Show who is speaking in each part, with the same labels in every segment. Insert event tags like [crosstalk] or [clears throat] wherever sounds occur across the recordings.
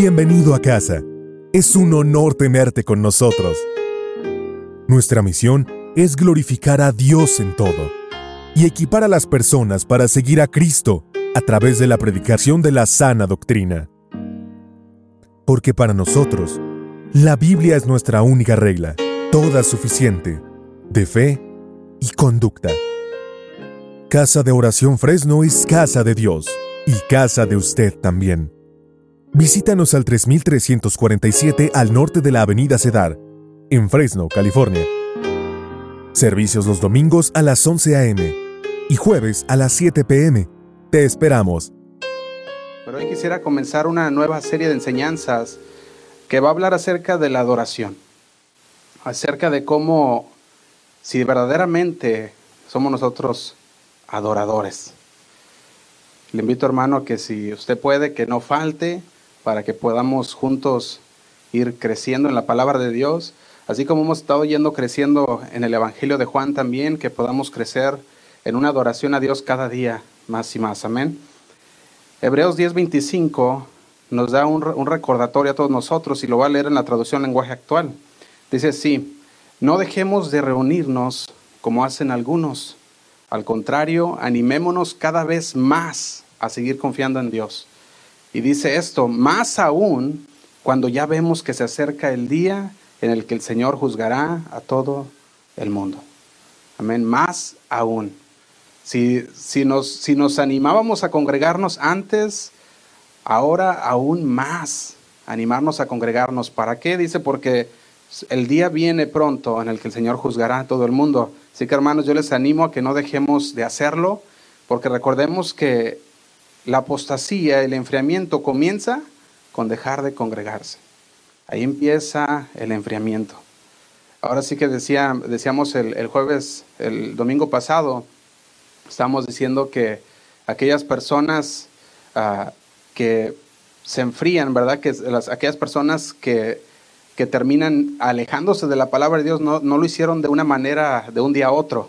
Speaker 1: Bienvenido a casa. Es un honor tenerte con nosotros. Nuestra misión es glorificar a Dios en todo y equipar a las personas para seguir a Cristo a través de la predicación de la sana doctrina. Porque para nosotros, la Biblia es nuestra única regla, toda suficiente, de fe y conducta. Casa de Oración Fresno es casa de Dios y casa de usted también. Visítanos al 3347 al norte de la Avenida Cedar, en Fresno, California. Servicios los domingos a las 11 a.m. y jueves a las 7 p.m. Te esperamos.
Speaker 2: Pero hoy quisiera comenzar una nueva serie de enseñanzas que va a hablar acerca de la adoración, acerca de cómo, si verdaderamente somos nosotros adoradores. Le invito hermano que si usted puede, que no falte, para que podamos juntos ir creciendo en la palabra de Dios, así como hemos estado yendo creciendo en el Evangelio de Juan también, que podamos crecer en una adoración a Dios cada día más y más. Amén. Hebreos 10:25 nos da un, recordatorio a todos nosotros y lo va a leer en la traducción lenguaje actual. Dice así, no dejemos de reunirnos como hacen algunos. Al contrario, animémonos cada vez más a seguir confiando en Dios y dice esto, más aún cuando ya vemos que se acerca el día en el que el Señor juzgará a todo el mundo. Amén, más aún. Si, si, nos, si nos animábamos a congregarnos antes, ahora aún más animarnos a congregarnos. ¿Para qué? Dice, porque el día viene pronto en el que el Señor juzgará a todo el mundo. Así que hermanos, yo les animo a que no dejemos de hacerlo, porque recordemos que la apostasía, el enfriamiento comienza con dejar de congregarse. Ahí empieza el enfriamiento. Ahora sí que decía, decíamos el, jueves, el domingo pasado, estamos diciendo que aquellas personas uh, que se enfrían, ¿verdad? Que las, aquellas personas que, que, terminan alejándose de la palabra de Dios no, no lo hicieron de una manera de un día a otro,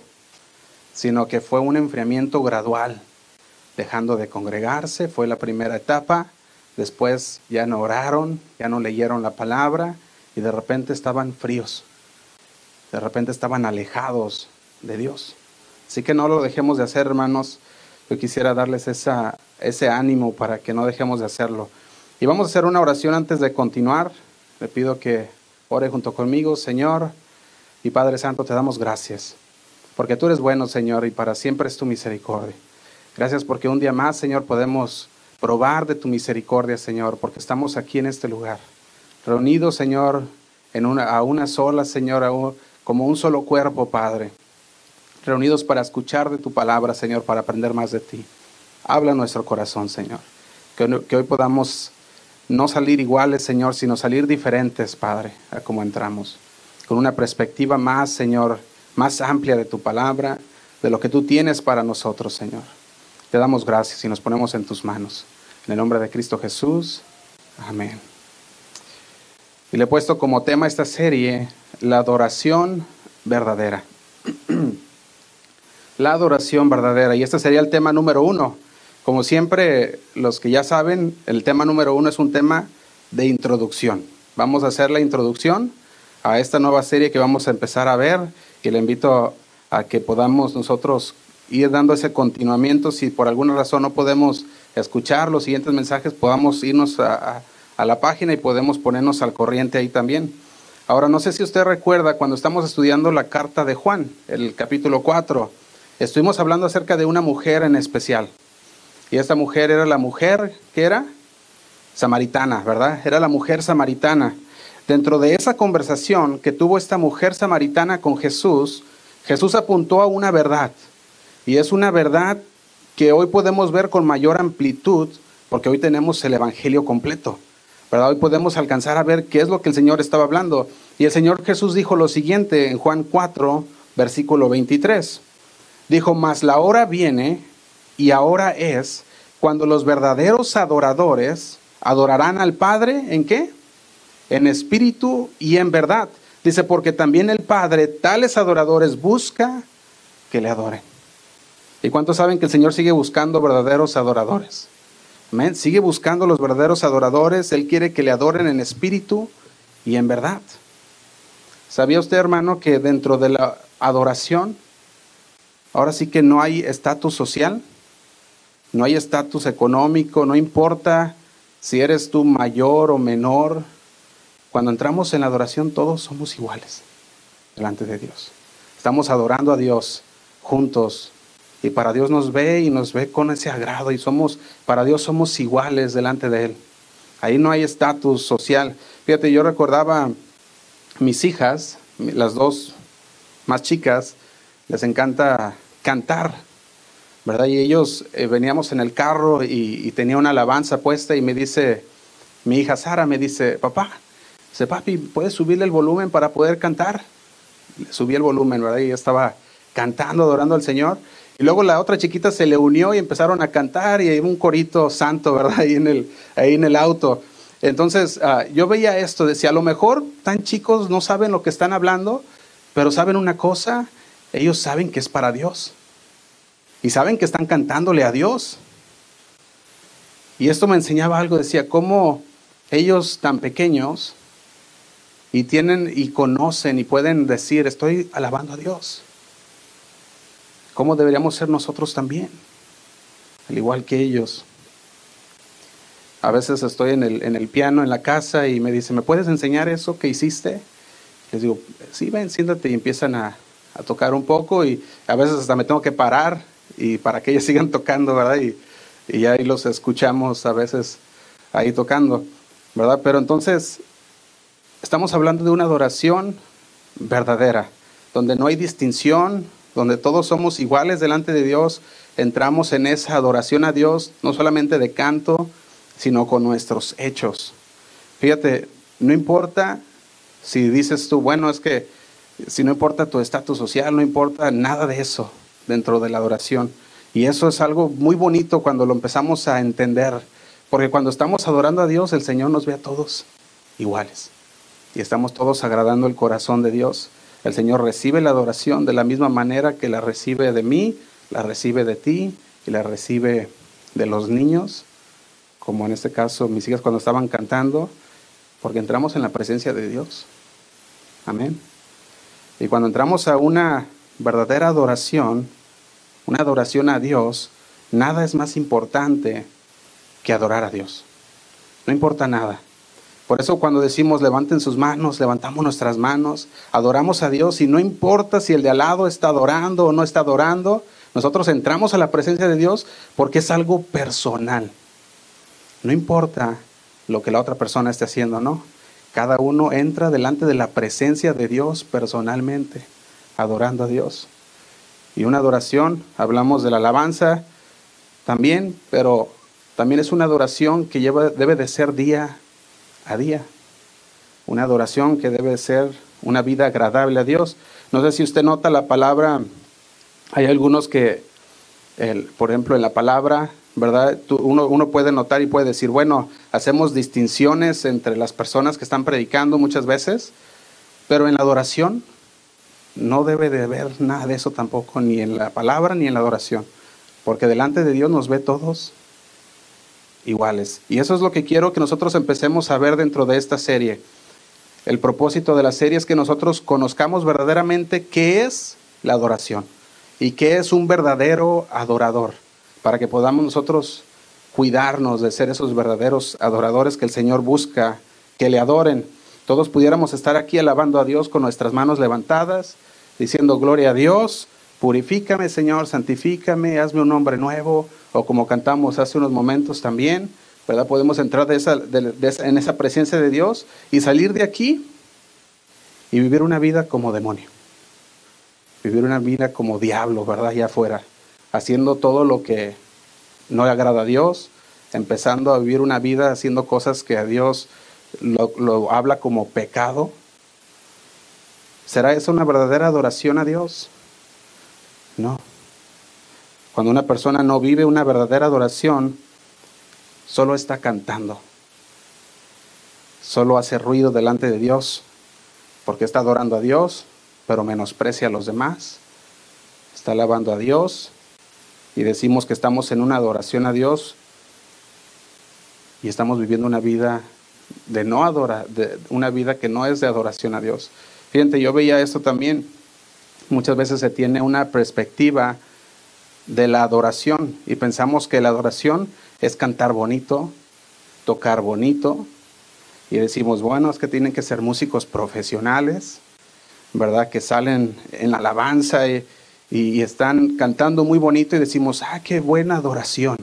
Speaker 2: sino que fue un enfriamiento gradual dejando de congregarse, fue la primera etapa. Después ya no oraron, ya no leyeron la palabra y de repente estaban fríos. De repente estaban alejados de Dios. Así que no lo dejemos de hacer, hermanos. Yo quisiera darles ese ánimo para que no dejemos de hacerlo. Y vamos a hacer una oración antes de continuar. Le pido que ore junto conmigo, Señor y Padre Santo, te damos gracias. Porque tú eres bueno, Señor, y para siempre es tu misericordia. Gracias porque un día más, Señor, podemos probar de tu misericordia, Señor, porque estamos aquí en este lugar, reunidos, Señor, en una, a una sola, Señor, como un solo cuerpo, Padre, reunidos para escuchar de tu palabra, Señor, para aprender más de ti. Habla nuestro corazón, Señor, que, que hoy podamos no salir iguales, Señor, sino salir diferentes, Padre, a como entramos, con una perspectiva más, Señor, más amplia de tu palabra, de lo que tú tienes para nosotros, Señor. Te damos gracias y nos ponemos en tus manos. En el nombre de Cristo Jesús. Amén. Y le he puesto como tema esta serie la adoración verdadera. [clears throat] la adoración verdadera. Y este sería el tema número uno. Como siempre, los que ya saben, el tema número uno es un tema de introducción. Vamos a hacer la introducción a esta nueva serie que vamos a empezar a ver y le invito a que podamos nosotros ir dando ese continuamiento. Si por alguna razón no podemos escuchar los siguientes mensajes, podamos irnos a, a, la página y podemos ponernos al corriente ahí también. Ahora, no sé si usted recuerda cuando estamos estudiando la carta de Juan, el capítulo 4, estuvimos hablando acerca de una mujer en especial. Y esta mujer era la mujer que era samaritana, ¿verdad? Era la mujer samaritana. Dentro de esa conversación que tuvo esta mujer samaritana con Jesús, Jesús apuntó a una verdad. Y es una verdad que hoy podemos ver con mayor amplitud porque hoy tenemos el Evangelio completo. ¿verdad? Hoy podemos alcanzar a ver qué es lo que el Señor estaba hablando. Y el Señor Jesús dijo lo siguiente en Juan 4, versículo 23. Dijo, mas la hora viene y ahora es cuando los verdaderos adoradores adorarán al Padre en qué? En espíritu y en verdad. Dice, porque también el Padre tales adoradores busca que le adoren. ¿Y cuántos saben que el Señor sigue buscando verdaderos adoradores? Amén. Sigue buscando los verdaderos adoradores. Él quiere que le adoren en espíritu y en verdad. ¿Sabía usted, hermano, que dentro de la adoración, ahora sí que no hay estatus social, no hay estatus económico, no importa si eres tú mayor o menor, cuando entramos en la adoración todos somos iguales delante de Dios. Estamos adorando a Dios juntos y para Dios nos ve y nos ve con ese agrado y somos, para Dios somos iguales delante de Él. Ahí no hay estatus social. Fíjate, yo recordaba mis hijas, las dos más chicas, les encanta cantar, ¿verdad? Y ellos eh, veníamos en el carro y, tenía una alabanza puesta y me dice, mi hija Sara me dice, papá, dice, papi, ¿puedes subirle el volumen para poder cantar? Le subí el volumen, ¿verdad? Y yo estaba cantando, adorando al Señor. Y luego la otra chiquita se le unió y empezaron a cantar y hay un corito santo, ¿verdad? [laughs] Ahí en el, ahí en el auto. Entonces ah, yo veía esto, decía, a lo mejor tan chicos no saben lo que están hablando, pero saben una cosa, ellos saben que es para Dios. Y saben que están cantándole a Dios. Y esto me enseñaba algo, decía, cómo ellos tan pequeños y tienen y conocen y pueden decir, estoy alabando a Dios. ¿Cómo deberíamos ser nosotros también? Al igual que ellos. A veces estoy en el, en el piano en la casa y me dice, ¿me puedes enseñar eso que hiciste? Les digo, sí, ven, siéntate y empiezan a, a tocar un poco y a veces hasta me tengo que parar y para que ellos [laughs] sigan tocando, ¿verdad? Y, y ahí los escuchamos a veces ahí tocando, ¿verdad? Pero entonces estamos hablando de una adoración verdadera, donde no hay distinción, donde todos somos iguales delante de Dios, entramos en esa adoración a Dios, no solamente de canto, sino con nuestros hechos. Fíjate, no importa si dices tú, bueno, es que si no importa tu estatus social, no importa nada de eso dentro de la adoración. Y eso es algo muy bonito cuando lo empezamos a entender, porque cuando estamos adorando a Dios, el Señor nos ve a todos iguales. Y estamos todos agradando el corazón de Dios. El Señor recibe la adoración de la misma manera que la recibe de mí, la recibe de ti y la recibe de los niños, como en este caso mis hijas cuando estaban cantando, porque entramos en la presencia de Dios. Amén. Y cuando entramos a una verdadera adoración, una adoración a Dios, nada es más importante que adorar a Dios. No importa nada. Por eso cuando decimos levanten sus manos, levantamos nuestras manos, adoramos a Dios y no importa si el de al lado está adorando o no está adorando, nosotros entramos a la presencia de Dios porque es algo personal. No importa lo que la otra persona esté haciendo, ¿no? Cada uno entra delante de la presencia de Dios personalmente, adorando a Dios. Y una adoración, hablamos de la alabanza también, pero también es una adoración que lleva, debe de ser día a día. Una adoración que debe ser una vida agradable a Dios. No sé si usted nota la palabra, hay algunos que, el, por ejemplo, en la palabra, ¿verdad? uno, uno puede notar y puede decir, bueno, hacemos distinciones entre las personas que están predicando muchas veces, pero en la adoración no debe de haber nada de eso tampoco, ni en la palabra ni en la adoración, porque delante de Dios nos ve todos iguales. Y eso es lo que quiero que nosotros empecemos a ver dentro de esta serie. El propósito de la serie es que nosotros conozcamos verdaderamente qué es la adoración y qué es un verdadero adorador, para que podamos nosotros cuidarnos de ser esos verdaderos adoradores que el Señor busca, que le adoren. Todos pudiéramos estar aquí alabando a Dios con nuestras manos levantadas, diciendo gloria a Dios, purifícame Señor, santifícame, hazme un hombre nuevo, o como cantamos hace unos momentos también, ¿verdad? Podemos entrar de esa, en esa presencia de Dios y salir de aquí y vivir una vida como demonio. Vivir una vida como diablo, ¿verdad? Allá afuera, haciendo todo lo que no le agrada a Dios, empezando a vivir una vida haciendo cosas que a Dios lo, lo habla como pecado. ¿Será eso una verdadera adoración a Dios? No. Cuando una persona no vive una verdadera adoración, solo está cantando. Solo hace ruido delante de Dios porque está adorando a Dios, pero menosprecia a los demás. Está alabando a Dios y decimos que estamos en una adoración a Dios, y estamos viviendo una vida de no adora, de una vida que no es de adoración a Dios. Fíjate, yo veía esto también. Muchas veces se tiene una perspectiva de la adoración y pensamos que la adoración es cantar bonito, tocar bonito y decimos, bueno, es que tienen que ser músicos profesionales, ¿verdad? Que salen en alabanza y, y están cantando muy bonito y decimos, ah, qué buena adoración.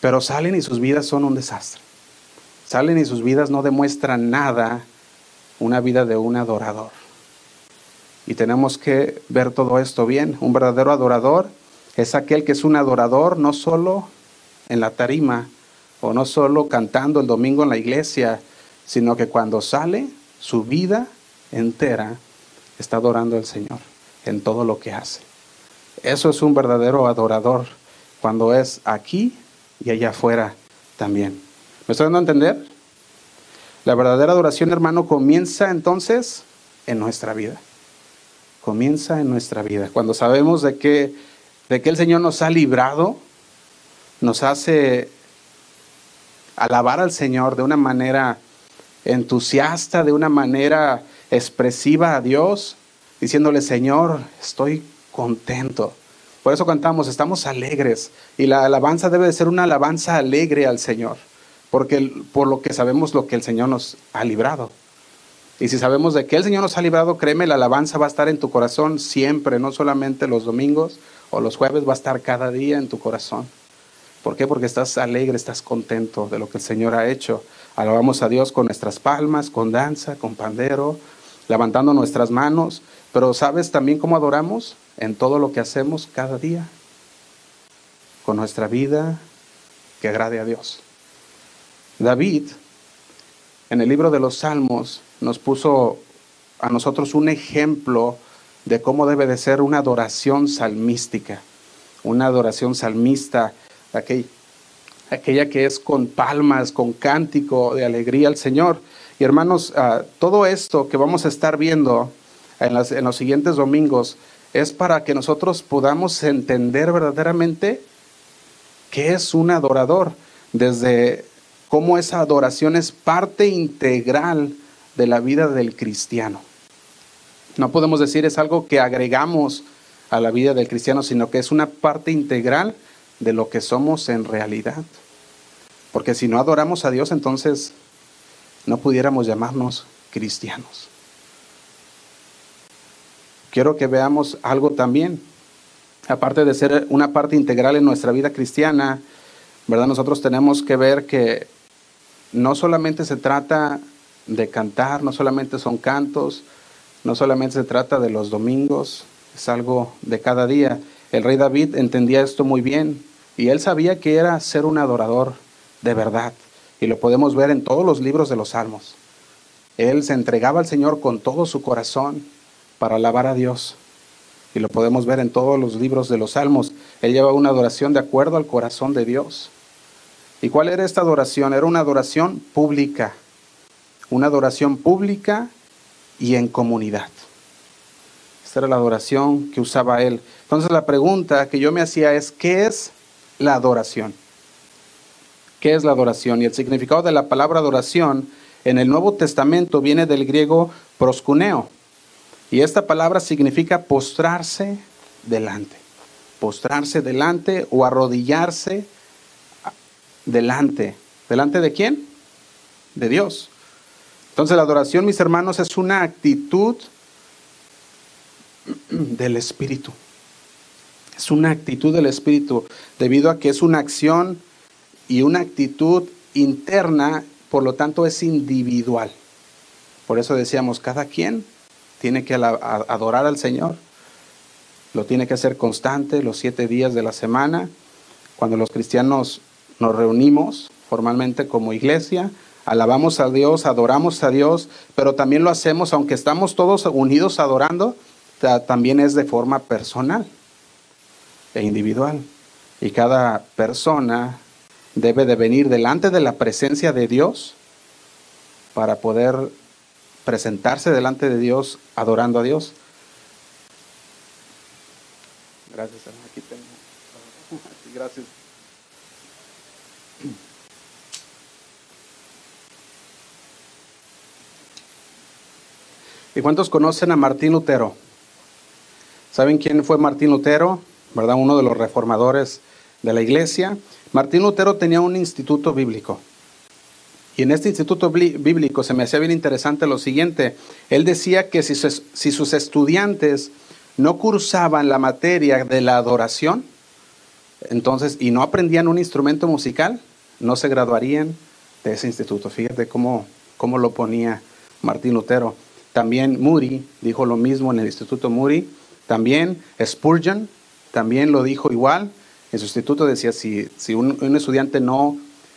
Speaker 2: Pero salen y sus vidas son un desastre. Salen y sus vidas no demuestran nada una vida de un adorador. Y tenemos que ver todo esto bien. Un verdadero adorador es aquel que es un adorador no solo en la tarima o no solo cantando el domingo en la iglesia, sino que cuando sale su vida entera está adorando al Señor en todo lo que hace. Eso es un verdadero adorador cuando es aquí y allá afuera también. ¿Me estoy dando a entender? La verdadera adoración, hermano, comienza entonces en nuestra vida. Comienza en nuestra vida. Cuando sabemos de que, de que el Señor nos ha librado, nos hace alabar al Señor de una manera entusiasta, de una manera expresiva a Dios, diciéndole, Señor, estoy contento. Por eso cantamos, estamos alegres. Y la alabanza debe de ser una alabanza alegre al Señor porque por lo que sabemos lo que el Señor nos ha librado. Y si sabemos de que el Señor nos ha librado, créeme, la alabanza va a estar en tu corazón siempre, no solamente los domingos o los jueves, va a estar cada día en tu corazón. ¿Por qué? Porque estás alegre, estás contento de lo que el Señor ha hecho. Alabamos a Dios con nuestras palmas, con danza, con pandero, levantando nuestras manos. Pero ¿sabes también cómo adoramos? En todo lo que hacemos cada día. Con nuestra vida que agrade a Dios. David, en el libro de los Salmos, nos puso a nosotros un ejemplo de cómo debe de ser una adoración salmística, una adoración salmista, aquella, que es con palmas, con cántico de alegría al Señor. Y hermanos, ah, todo esto que vamos a estar viendo en, en los siguientes domingos es para que nosotros podamos entender verdaderamente qué es un adorador, desde cómo esa adoración es parte integral de la vida del cristiano. No podemos decir es algo que agregamos a la vida del cristiano, sino que es una parte integral de lo que somos en realidad. Porque si no adoramos a Dios, entonces no pudiéramos llamarnos cristianos. Quiero que veamos algo también. Aparte de ser una parte integral en nuestra vida cristiana, ¿verdad? Nosotros tenemos que ver que no solamente se trata de cantar, no solamente son cantos, no solamente se trata de los domingos, es algo de cada día. El rey David entendía esto muy bien y él sabía que era ser un adorador de verdad y lo podemos ver en todos los libros de los salmos. Él se entregaba al Señor con todo su corazón para alabar a Dios y lo podemos ver en todos los libros de los salmos. Él lleva una adoración de acuerdo al corazón de Dios. ¿Y cuál era esta adoración? Era una adoración pública, una adoración pública y en comunidad. Esta era la adoración que usaba él. Entonces la pregunta que yo me hacía es, ¿qué es la adoración? ¿Qué es la adoración? Y el significado de la palabra adoración en el Nuevo Testamento viene del griego proscuneo. Y esta palabra significa postrarse delante. Postrarse delante o arrodillarse delante. ¿Delante de quién? De Dios. Entonces la adoración, mis hermanos, es una actitud del Espíritu. Es una actitud del Espíritu, debido a que es una acción y una actitud interna, por lo tanto es individual. Por eso decíamos, cada quien tiene que adorar al Señor. Lo tiene que hacer constante los siete días de la semana. Cuando los cristianos nos reunimos formalmente como iglesia, alabamos a Dios, adoramos a Dios, pero también lo hacemos, aunque estamos todos unidos adorando, también es de forma personal e individual. Y cada persona debe de venir delante de la presencia de Dios para poder presentarse delante de Dios adorando a Dios. Gracias, Aquí tengo. [laughs] Gracias. ¿Y cuántos conocen a Martín Lutero? ¿Saben quién fue Martín Lutero? ¿Verdad? Uno de los reformadores de la iglesia. Martín Lutero tenía un instituto bíblico. Y en este instituto bíblico se me hacía bien interesante lo siguiente. Él decía que si sus, estudiantes no cursaban la materia de la adoración, entonces, y no aprendían un instrumento musical, no se graduarían de ese instituto. Fíjate cómo, cómo lo ponía Martín Lutero. También Moody dijo lo mismo en el Instituto Moody. También Spurgeon también lo dijo igual. En su instituto decía, si, si un, estudiante no,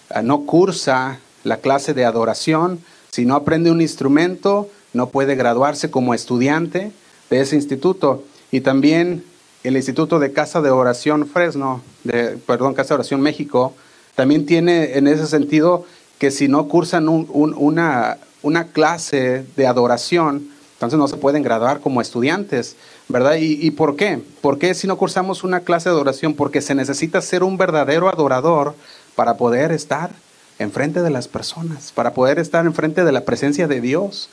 Speaker 2: ah, no cursa la clase de adoración, si no aprende un instrumento, no puede graduarse como estudiante de ese instituto. Y también el Instituto de Casa de Oración Fresno, de, perdón, Casa de Oración México, también tiene en ese sentido que si no cursan una, una clase de adoración, entonces no se pueden graduar como estudiantes, ¿verdad? ¿Y, por qué? ¿Por qué si no cursamos una clase de adoración? Porque se necesita ser un verdadero adorador para poder estar enfrente de las personas, para poder estar enfrente de la presencia de Dios,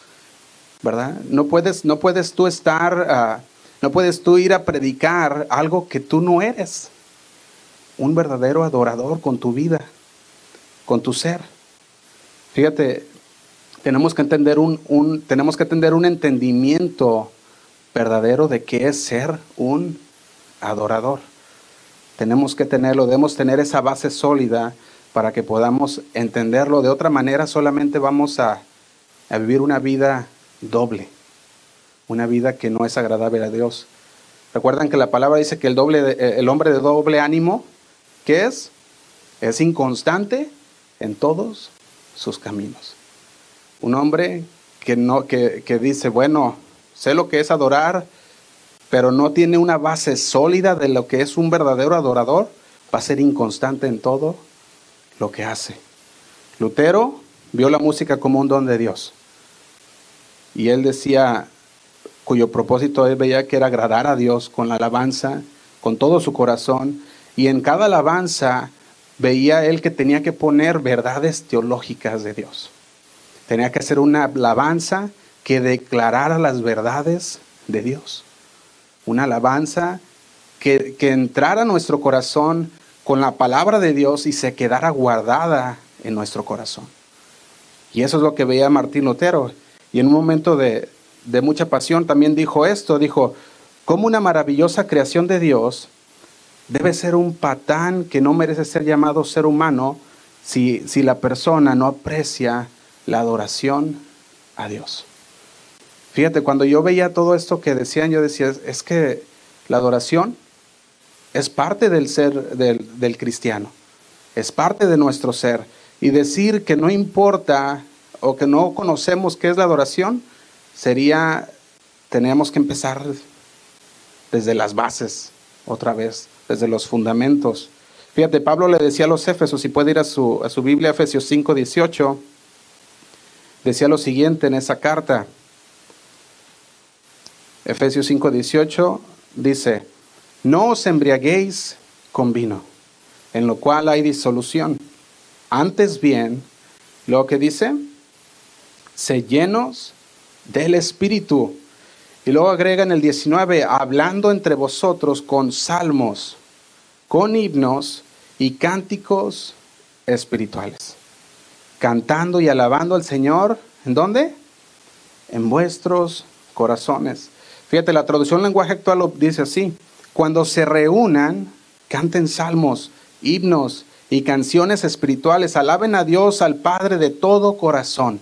Speaker 2: ¿verdad? No puedes, no puedes tú estar, ah, no puedes tú ir a predicar algo que tú no eres. Un verdadero adorador con tu vida, con tu ser. Fíjate, tenemos que entender un, tenemos que entender un entendimiento verdadero de qué es ser un adorador. Tenemos que tenerlo, debemos tener esa base sólida para que podamos entenderlo. De otra manera, solamente vamos a, a vivir una vida doble, una vida que no es agradable a Dios. Recuerdan que la palabra dice que el, doble, el hombre de doble ánimo, ¿qué es? Es inconstante en todos sus caminos. Un hombre que, no, que, que dice, bueno, sé lo que es adorar, pero no tiene una base sólida de lo que es un verdadero adorador, va a ser inconstante en todo lo que hace. Lutero vio la música como un don de Dios. Y él decía, cuyo propósito él veía que era agradar a Dios con la alabanza, con todo su corazón. Y en cada alabanza veía él que tenía que poner verdades teológicas de Dios. Tenía que hacer una alabanza que declarara las verdades de Dios. Una alabanza que, que entrara a nuestro corazón con la palabra de Dios y se quedara guardada en nuestro corazón. Y eso es lo que veía Martín Lutero. Y en un momento de, de mucha pasión también dijo esto, dijo, como una maravillosa creación de Dios debe ser un patán que no merece ser llamado ser humano si, si la persona no aprecia la adoración a Dios. Fíjate, cuando yo veía todo esto que decían, yo decía, es que la adoración es parte del ser del, cristiano, es parte de nuestro ser. Y decir que no importa o que no conocemos qué es la adoración, sería, tenemos que empezar desde las bases, otra vez, desde los fundamentos. Fíjate, Pablo le decía a los Éfesos, si puede ir a su, a su Biblia, Efesios 5, 18, decía lo siguiente en esa carta. Efesios 5, 18 dice, no os embriaguéis con vino, en lo cual hay disolución. Antes bien, lo que dice, se llenos del Espíritu. Y luego agrega en el 19, hablando entre vosotros con salmos, con himnos y cánticos espirituales. Cantando y alabando al Señor, ¿en dónde? En vuestros corazones. Fíjate, la traducción lenguaje actual dice así. Cuando se reúnan, canten salmos, himnos y canciones espirituales, alaben a Dios, al Padre de todo corazón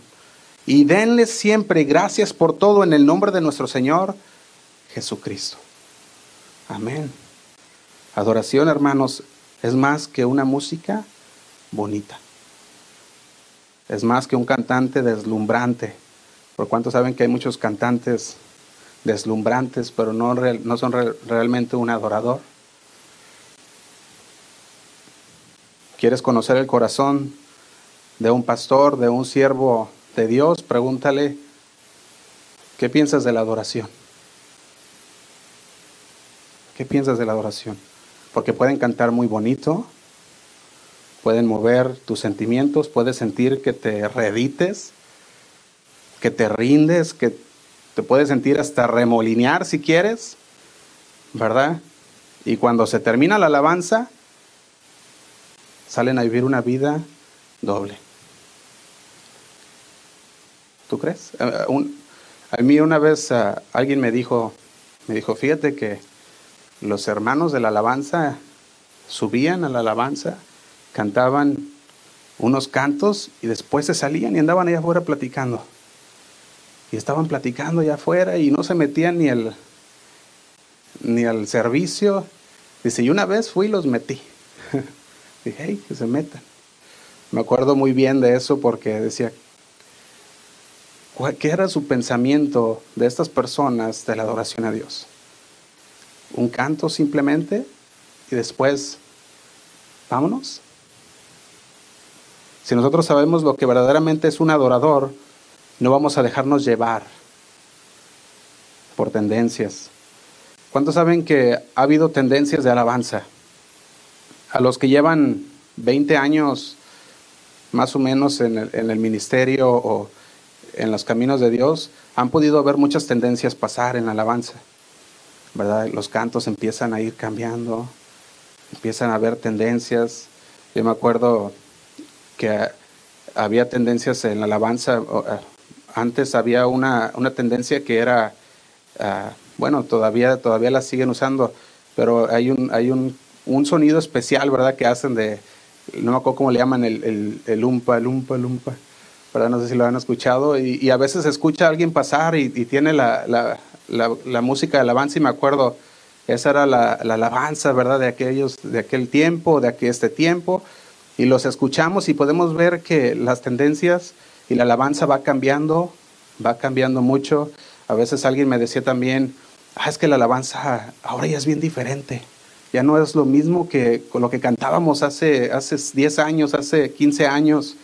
Speaker 2: y denle siempre gracias por todo en el nombre de nuestro Señor Jesucristo. Amén. Adoración, hermanos, es más que una música bonita. Es más que un cantante deslumbrante. Por cuanto saben que hay muchos cantantes deslumbrantes, pero no, son realmente un adorador. ¿Quieres conocer el corazón de un pastor, de un siervo de Dios, pregúntale, ¿qué piensas de la adoración? ¿Qué piensas de la adoración? Porque pueden cantar muy bonito, pueden mover tus sentimientos, puedes sentir que te reedites, que te rindes, que te puedes sentir hasta remolinear si quieres, ¿verdad? Y cuando se termina la alabanza, salen a vivir una vida doble. ¿Tú crees? Eh, eh, a mí una vez eh, alguien me dijo, me dijo, fíjate que los hermanos de la alabanza subían a la alabanza, cantaban unos cantos y después se salían y andaban allá afuera platicando. Y estaban platicando allá afuera y no se metían ni el ni al servicio. Dice, y una vez fui y los metí. [laughs] Dije, hey, que se metan. Me acuerdo muy bien de eso porque decía, ¿qué era su pensamiento de estas personas de la adoración a Dios? Un canto simplemente y después, vámonos. Si nosotros sabemos lo que verdaderamente es un adorador, no vamos a dejarnos llevar por tendencias. ¿Cuántos saben que ha habido tendencias de alabanza? A los que llevan 20 años más o menos en el, ministerio o en los caminos de Dios, han podido ver muchas tendencias pasar en la alabanza. ¿Verdad? Los cantos empiezan a ir cambiando, empiezan a haber tendencias. Yo me acuerdo que había tendencias en la alabanza. Eh, antes había una, una tendencia que era ah, bueno, todavía, todavía las siguen usando, pero hay un, hay un, un sonido especial, ¿verdad? Que hacen de, no me acuerdo cómo le llaman, el, el, el umpa, el umpa, el umpa, ¿verdad? No sé si lo han escuchado, y, y a veces escucha a alguien pasar y, y tiene la, la, la, música de alabanza y me acuerdo, esa era la, la, alabanza, ¿verdad? De aquellos, de aquel tiempo, de aquel, este tiempo, y los escuchamos y podemos ver que las tendencias y la alabanza va cambiando, va cambiando mucho. A veces alguien me decía también, ah, es que la alabanza ahora ya es bien diferente. Ya no es lo mismo que con lo que cantábamos hace, hace 10 años, hace 15 años.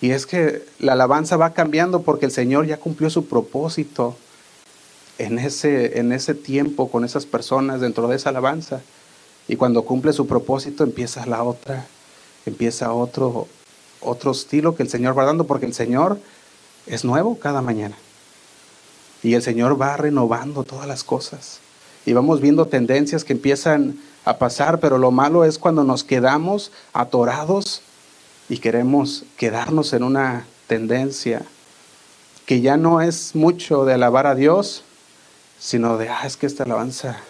Speaker 2: Y es que la alabanza va cambiando porque el Señor ya cumplió su propósito en ese, en ese tiempo con esas personas dentro de esa alabanza. Y cuando cumple su propósito empieza la otra, empieza otro, otro estilo que el Señor va dando porque el Señor es nuevo cada mañana. Y el Señor va renovando todas las cosas. Y vamos viendo tendencias que empiezan a pasar, pero lo malo es cuando nos quedamos atorados y queremos quedarnos en una tendencia que ya no es mucho de alabar a Dios, sino de, ah, es que esta alabanza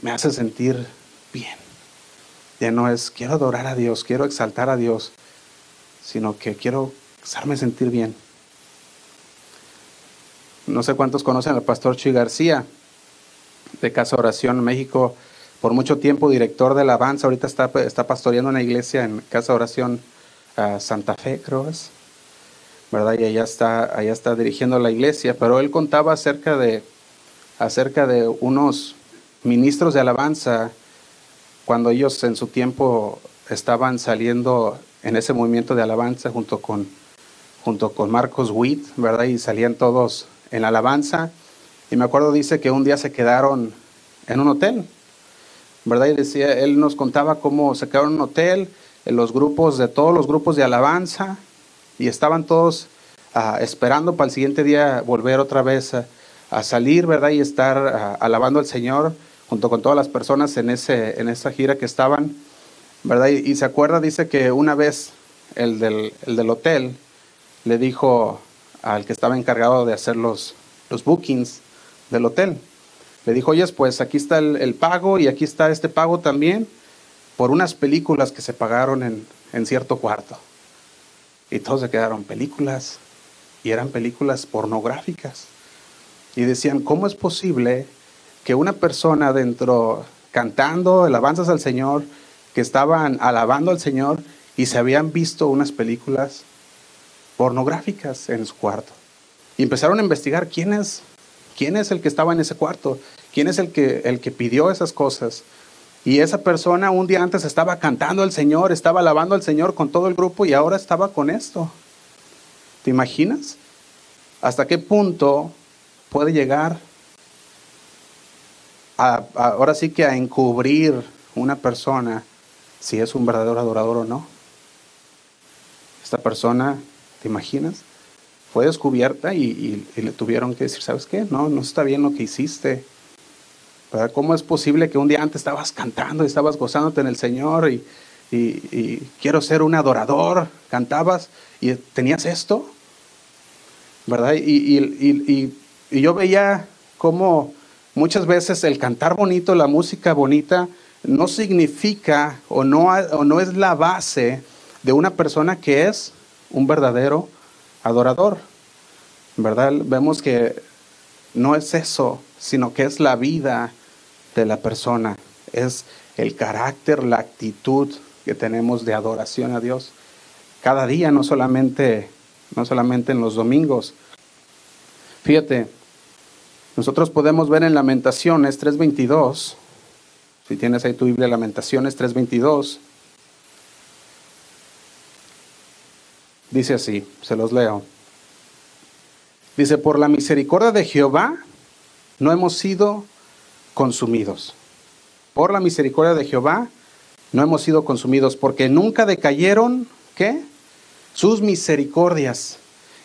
Speaker 2: me hace sentir bien. Ya no es, quiero adorar a Dios, quiero exaltar a Dios, sino que quiero hacerme sentir bien. No sé cuántos conocen al pastor Chuy García, de Casa Oración México, por mucho tiempo director de alabanza, ahorita está, está pastoreando una iglesia en Casa Oración Santa Fe, creo es, ¿verdad? Y allá está, allá está dirigiendo la iglesia, pero él contaba acerca de, acerca de unos ministros de alabanza, cuando ellos en su tiempo estaban saliendo en ese movimiento de alabanza junto con, junto con Marcos Witt, ¿verdad? Y salían todos en la alabanza. Y me acuerdo, dice que un día se quedaron en un hotel, ¿verdad? Y decía, él nos contaba cómo se quedaron en un hotel, en los grupos, de todos los grupos de alabanza, y estaban todos ah, esperando para el siguiente día volver otra vez a, salir, ¿verdad? Y estar ah, alabando al Señor junto con todas las personas en, ese, en esa gira que estaban, ¿verdad? Y, se acuerda, dice que una vez el del, el del hotel le dijo al que estaba encargado de hacer los, los bookings del hotel. Le dijo, oye, pues aquí está el, pago y aquí está este pago también por unas películas que se pagaron en, en cierto cuarto. Y todos se quedaron películas y eran películas pornográficas. Y decían, ¿cómo es posible que una persona dentro cantando alabanzas al Señor, que estaban alabando al Señor y se habían visto unas películas pornográficas en su cuarto. Y empezaron a investigar quién es, quién es el que estaba en ese cuarto, quién es el que, el que pidió esas cosas. Y esa persona un día antes estaba cantando al Señor, estaba alabando al Señor con todo el grupo y ahora estaba con esto. ¿Te imaginas? ¿Hasta qué punto puede llegar ahora sí que a encubrir una persona si es un verdadero adorador o no? Esta persona ¿Te imaginas? fue descubierta y, le tuvieron que decir, ¿sabes qué? No, no está bien lo que hiciste. ¿Cómo es posible que un día antes estabas cantando y estabas gozándote en el Señor y quiero ser un adorador, cantabas y tenías esto? ¿Verdad? Y, yo veía cómo muchas veces el cantar bonito, la música bonita, no significa o no, o no es la base de una persona que es un verdadero adorador. ¿Verdad? Vemos que no es eso, sino que es la vida de la persona, es el carácter, la actitud que tenemos de adoración a Dios. Cada día, no solamente, no solamente en los domingos. Fíjate, nosotros podemos ver en Lamentaciones 3.22, si tienes ahí tu Biblia, Lamentaciones 3.22, Dice así, se los leo. Dice, por la misericordia de Jehová no hemos sido consumidos. Por la misericordia de Jehová no hemos sido consumidos, porque nunca decayeron, ¿qué? Sus misericordias.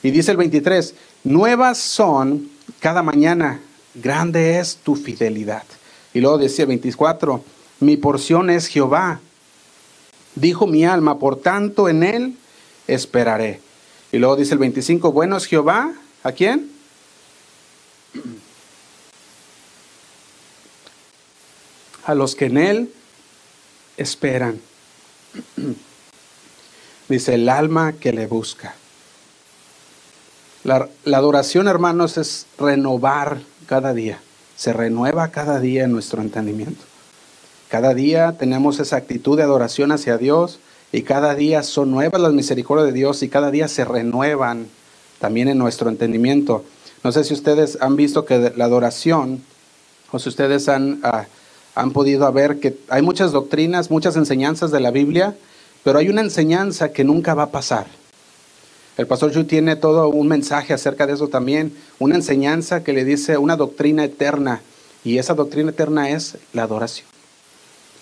Speaker 2: Y dice el 23, nuevas son cada mañana, grande es tu fidelidad. Y luego decía el 24, mi porción es Jehová. Dijo mi alma, por tanto en él esperaré. Y luego dice el 25, bueno es Jehová, ¿a quién? A los que en Él esperan. [clears throat] Dice el alma que le busca. La, adoración, hermanos, es renovar cada día. Se renueva cada día en nuestro entendimiento. Cada día tenemos esa actitud de adoración hacia Dios y cada día son nuevas las misericordias de Dios y cada día se renuevan también en nuestro entendimiento. No sé si ustedes han visto que la adoración, o si ustedes han, ah, han podido ver que hay muchas doctrinas, muchas enseñanzas de la Biblia, pero hay una enseñanza que nunca va a pasar. El pastor Yu tiene todo un mensaje acerca de eso también, una enseñanza que le dice una doctrina eterna, y esa doctrina eterna es la adoración.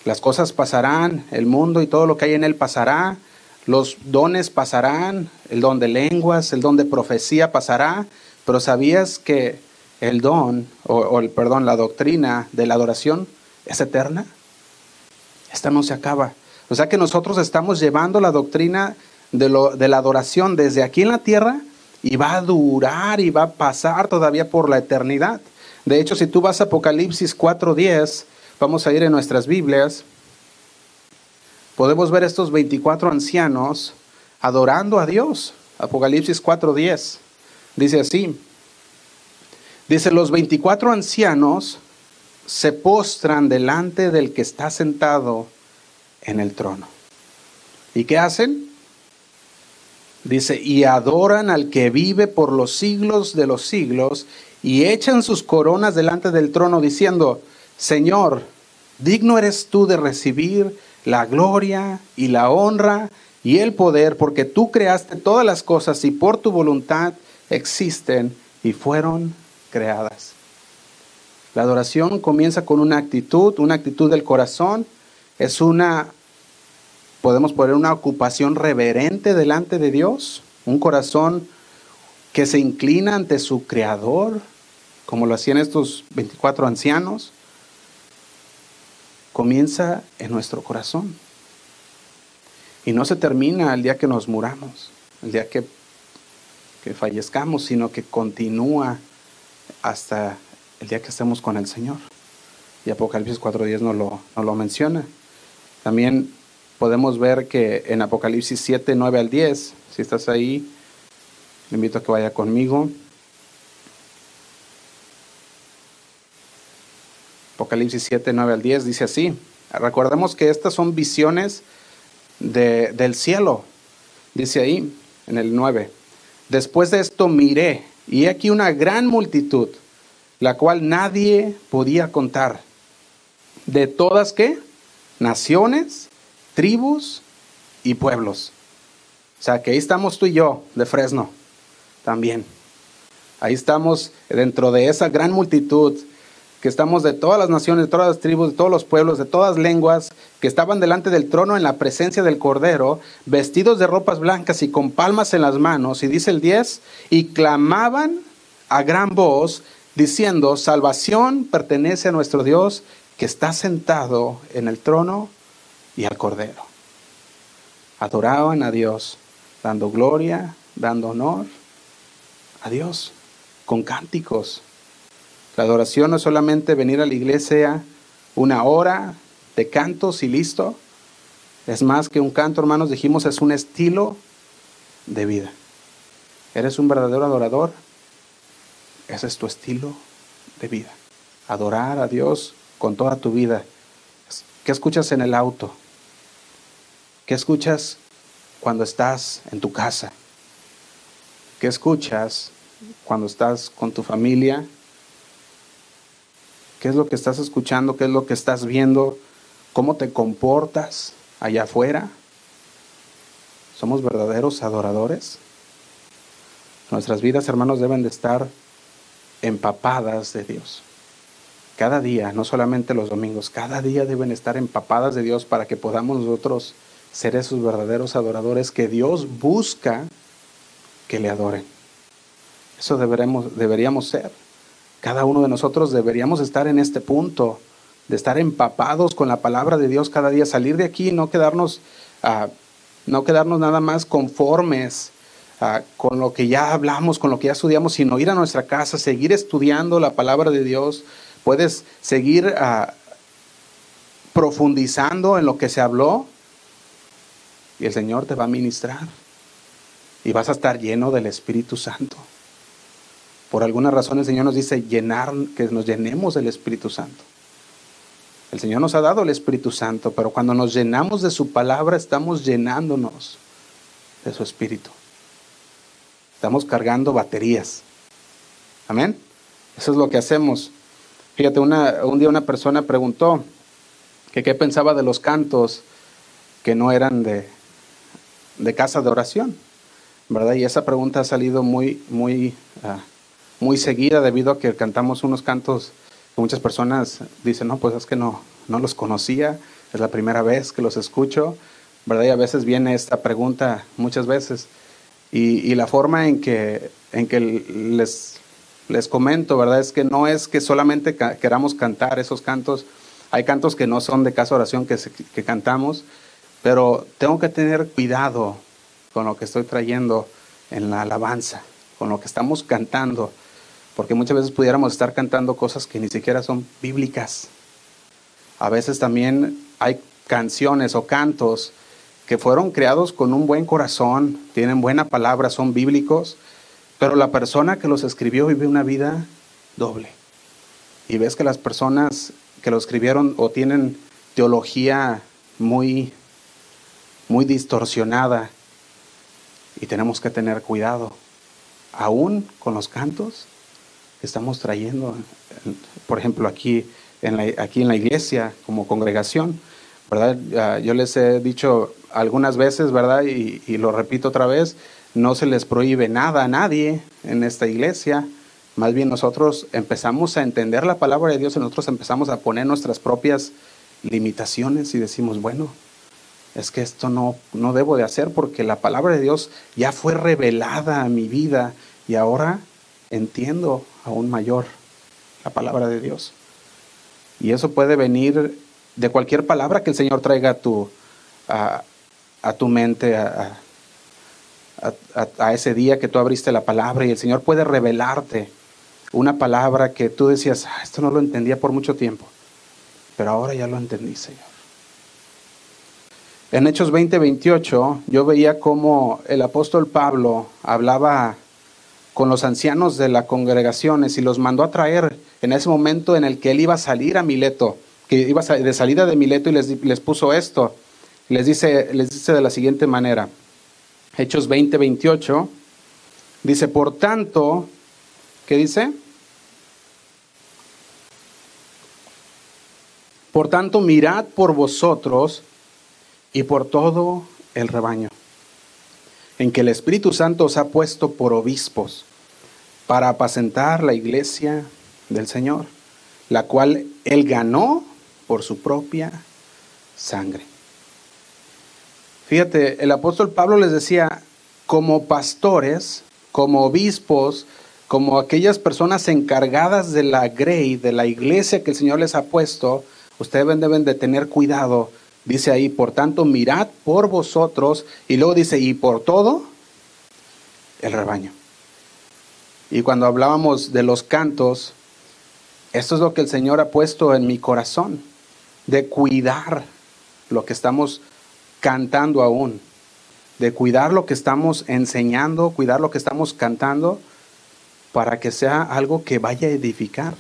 Speaker 2: Las cosas pasarán, el mundo y todo lo que hay en él pasará, los dones pasarán, el don de lenguas, el don de profecía pasará, pero ¿sabías que el don, o, el, perdón, la doctrina de la adoración es eterna? Esta no se acaba. O sea que nosotros estamos llevando la doctrina de, la adoración desde aquí en la tierra y va a durar y va a pasar todavía por la eternidad. De hecho, si tú vas a Apocalipsis 4.10, Vamos a ir en nuestras Biblias. Podemos ver estos 24 ancianos adorando a Dios. Apocalipsis 4:10. Dice así. Dice, los 24 ancianos se postran delante del que está sentado en el trono. ¿Y qué hacen? Dice, y adoran al que vive por los siglos de los siglos y echan sus coronas delante del trono diciendo, Señor, digno eres tú de recibir la gloria y la honra y el poder, porque tú creaste todas las cosas y por tu voluntad existen y fueron creadas. La adoración comienza con una actitud, una actitud del corazón, es una, podemos poner una ocupación reverente delante de Dios, un corazón que se inclina ante su creador, como lo hacían estos 24 ancianos comienza en nuestro corazón. Y no se termina el día que nos muramos, el día que, que fallezcamos, sino que continúa hasta el día que estemos con el Señor. Y Apocalipsis 4.10 nos lo, nos lo menciona. También podemos ver que en Apocalipsis 7, 9 al 10, si estás ahí, le invito a que vaya conmigo. Apocalipsis 7, 9 al 10, dice así. Recordemos que estas son visiones de, del cielo. Dice ahí, en el 9. Después de esto miré, y aquí una gran multitud, la cual nadie podía contar. De todas qué? Naciones, tribus y pueblos. O sea, que ahí estamos tú y yo, de Fresno, también. Ahí estamos dentro de esa gran multitud que estamos de todas las naciones, de todas las tribus, de todos los pueblos, de todas lenguas, que estaban delante del trono en la presencia del Cordero, vestidos de ropas blancas y con palmas en las manos, y dice el 10, y clamaban a gran voz, diciendo, salvación pertenece a nuestro Dios, que está sentado en el trono y al Cordero. Adoraban a Dios, dando gloria, dando honor a Dios, con cánticos la adoración no es solamente venir a la iglesia una hora de cantos y listo. Es más que un canto, hermanos, dijimos, es un estilo de vida. ¿Eres un verdadero adorador? Ese es tu estilo de vida. Adorar a Dios con toda tu vida. ¿Qué escuchas en el auto? ¿Qué escuchas cuando estás en tu casa? ¿Qué escuchas cuando estás con tu familia? qué es lo que estás escuchando, qué es lo que estás viendo, cómo te comportas allá afuera. ¿Somos verdaderos adoradores? Nuestras vidas, hermanos, deben de estar empapadas de Dios. Cada día, no solamente los domingos, cada día deben estar empapadas de Dios para que podamos nosotros ser esos verdaderos adoradores que Dios busca que le adoren. Eso deberemos, deberíamos ser. Cada uno de nosotros deberíamos estar en este punto, de estar empapados con la palabra de Dios cada día, salir de aquí y no quedarnos, ah, no quedarnos nada más conformes ah, con lo que ya hablamos, con lo que ya estudiamos, sino ir a nuestra casa, seguir estudiando la palabra de Dios. Puedes seguir ah, profundizando en lo que se habló y el Señor te va a ministrar y vas a estar lleno del Espíritu Santo. Por alguna razón el Señor nos dice llenar, que nos llenemos del Espíritu Santo. El Señor nos ha dado el Espíritu Santo, pero cuando nos llenamos de su palabra estamos llenándonos de su Espíritu. Estamos cargando baterías. Amén. Eso es lo que hacemos. Fíjate, un día una persona preguntó que qué pensaba de los cantos que no eran de, de casa de oración, ¿verdad? Y esa pregunta ha salido muy, muy ah, muy seguida debido a que cantamos unos cantos que muchas personas dicen, no, pues es que no, no los conocía, es la primera vez que los escucho, ¿verdad? Y a veces viene esta pregunta, muchas veces. Y, la forma en que, en que les, les comento, ¿verdad? Es que no es que solamente queramos cantar esos cantos, hay cantos que no son de casa oración que, que cantamos, pero tengo que tener cuidado con lo que estoy trayendo en la alabanza, con lo que estamos cantando porque muchas veces pudiéramos estar cantando cosas que ni siquiera son bíblicas. A veces también hay canciones o cantos que fueron creados con un buen corazón, tienen buena palabra, son bíblicos, pero la persona que los escribió vive una vida doble. Y ves que las personas que lo escribieron o tienen teología muy muy distorsionada y tenemos que tener cuidado aún con los cantos estamos trayendo, por ejemplo, aquí en la, aquí en la iglesia como congregación, ¿verdad? Ah, yo les he dicho algunas veces, ¿verdad? Y, y, lo repito otra vez, no se les prohíbe nada a nadie en esta iglesia. Más bien nosotros empezamos a entender la palabra de Dios y nosotros empezamos a poner nuestras propias limitaciones y decimos, bueno, es que esto no, no debo de hacer porque la palabra de Dios ya fue revelada a mi vida y ahora entiendo aún mayor la palabra de Dios. Y eso puede venir de cualquier palabra que el Señor traiga a tu, a, tu mente, a, a, ese día que tú abriste la palabra y el Señor puede revelarte una palabra que tú decías, ah, esto no lo entendía por mucho tiempo, pero ahora ya lo entendí, Señor. En Hechos 20, 28, yo veía cómo el apóstol Pablo hablaba con los ancianos de las congregaciones y los mandó a traer en ese momento en el que él iba a salir a Mileto, que iba de salida de Mileto y les, puso esto. Les dice, les dice de la siguiente manera, Hechos 20, 28, dice, por tanto, ¿qué dice? Por tanto, mirad por vosotros y por todo el rebaño en que el Espíritu Santo os ha puesto por obispos para apacentar la iglesia del Señor, la cual él ganó por su propia sangre. Fíjate, el apóstol Pablo les decía, como pastores, como obispos, como aquellas personas encargadas de la grey, de la iglesia que el Señor les ha puesto, ustedes deben de tener cuidado. Dice ahí, por tanto, mirad por vosotros, y luego dice, y por todo el rebaño. Y cuando hablábamos de los cantos, esto es lo que el Señor ha puesto en mi corazón, de cuidar lo que estamos cantando aún, de cuidar lo que estamos enseñando, cuidar lo que estamos cantando, para que sea algo que vaya a edificar.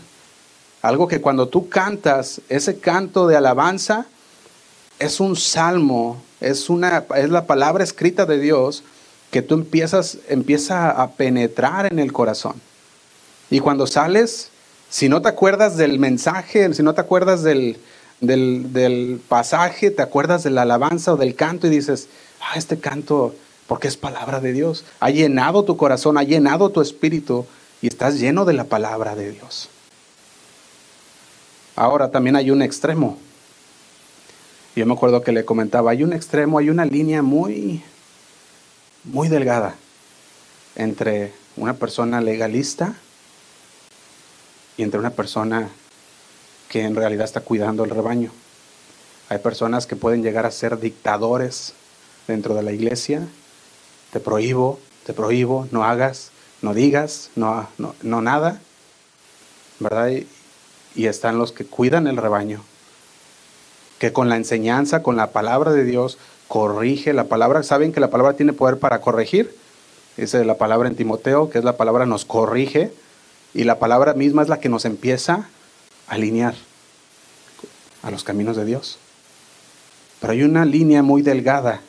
Speaker 2: Algo que cuando tú cantas, ese canto de alabanza es un salmo, es, una, es la palabra escrita de Dios que tú empiezas empieza a penetrar en el corazón. Y cuando sales, si no te acuerdas del mensaje, si no te acuerdas del, del, del pasaje, te acuerdas de la alabanza o del canto y dices, ah, este canto, porque es palabra de Dios, ha llenado tu corazón, ha llenado tu espíritu y estás lleno de la palabra de Dios. Ahora también hay un extremo. Yo me acuerdo que le comentaba, hay un extremo, hay una línea muy, muy delgada entre una persona legalista y entre una persona que en realidad está cuidando el rebaño. Hay personas que pueden llegar a ser dictadores dentro de la iglesia. Te prohíbo, te prohíbo, no hagas, no digas, no, no, nada, ¿verdad? Y, y están los que cuidan el rebaño, que con la enseñanza, con la palabra de Dios, corrige la palabra. ¿Saben que la palabra tiene poder para corregir? Esa es la palabra en Timoteo, que es la palabra nos corrige, y la palabra misma es la que nos empieza a alinear a los caminos de Dios. Pero hay una línea muy delgada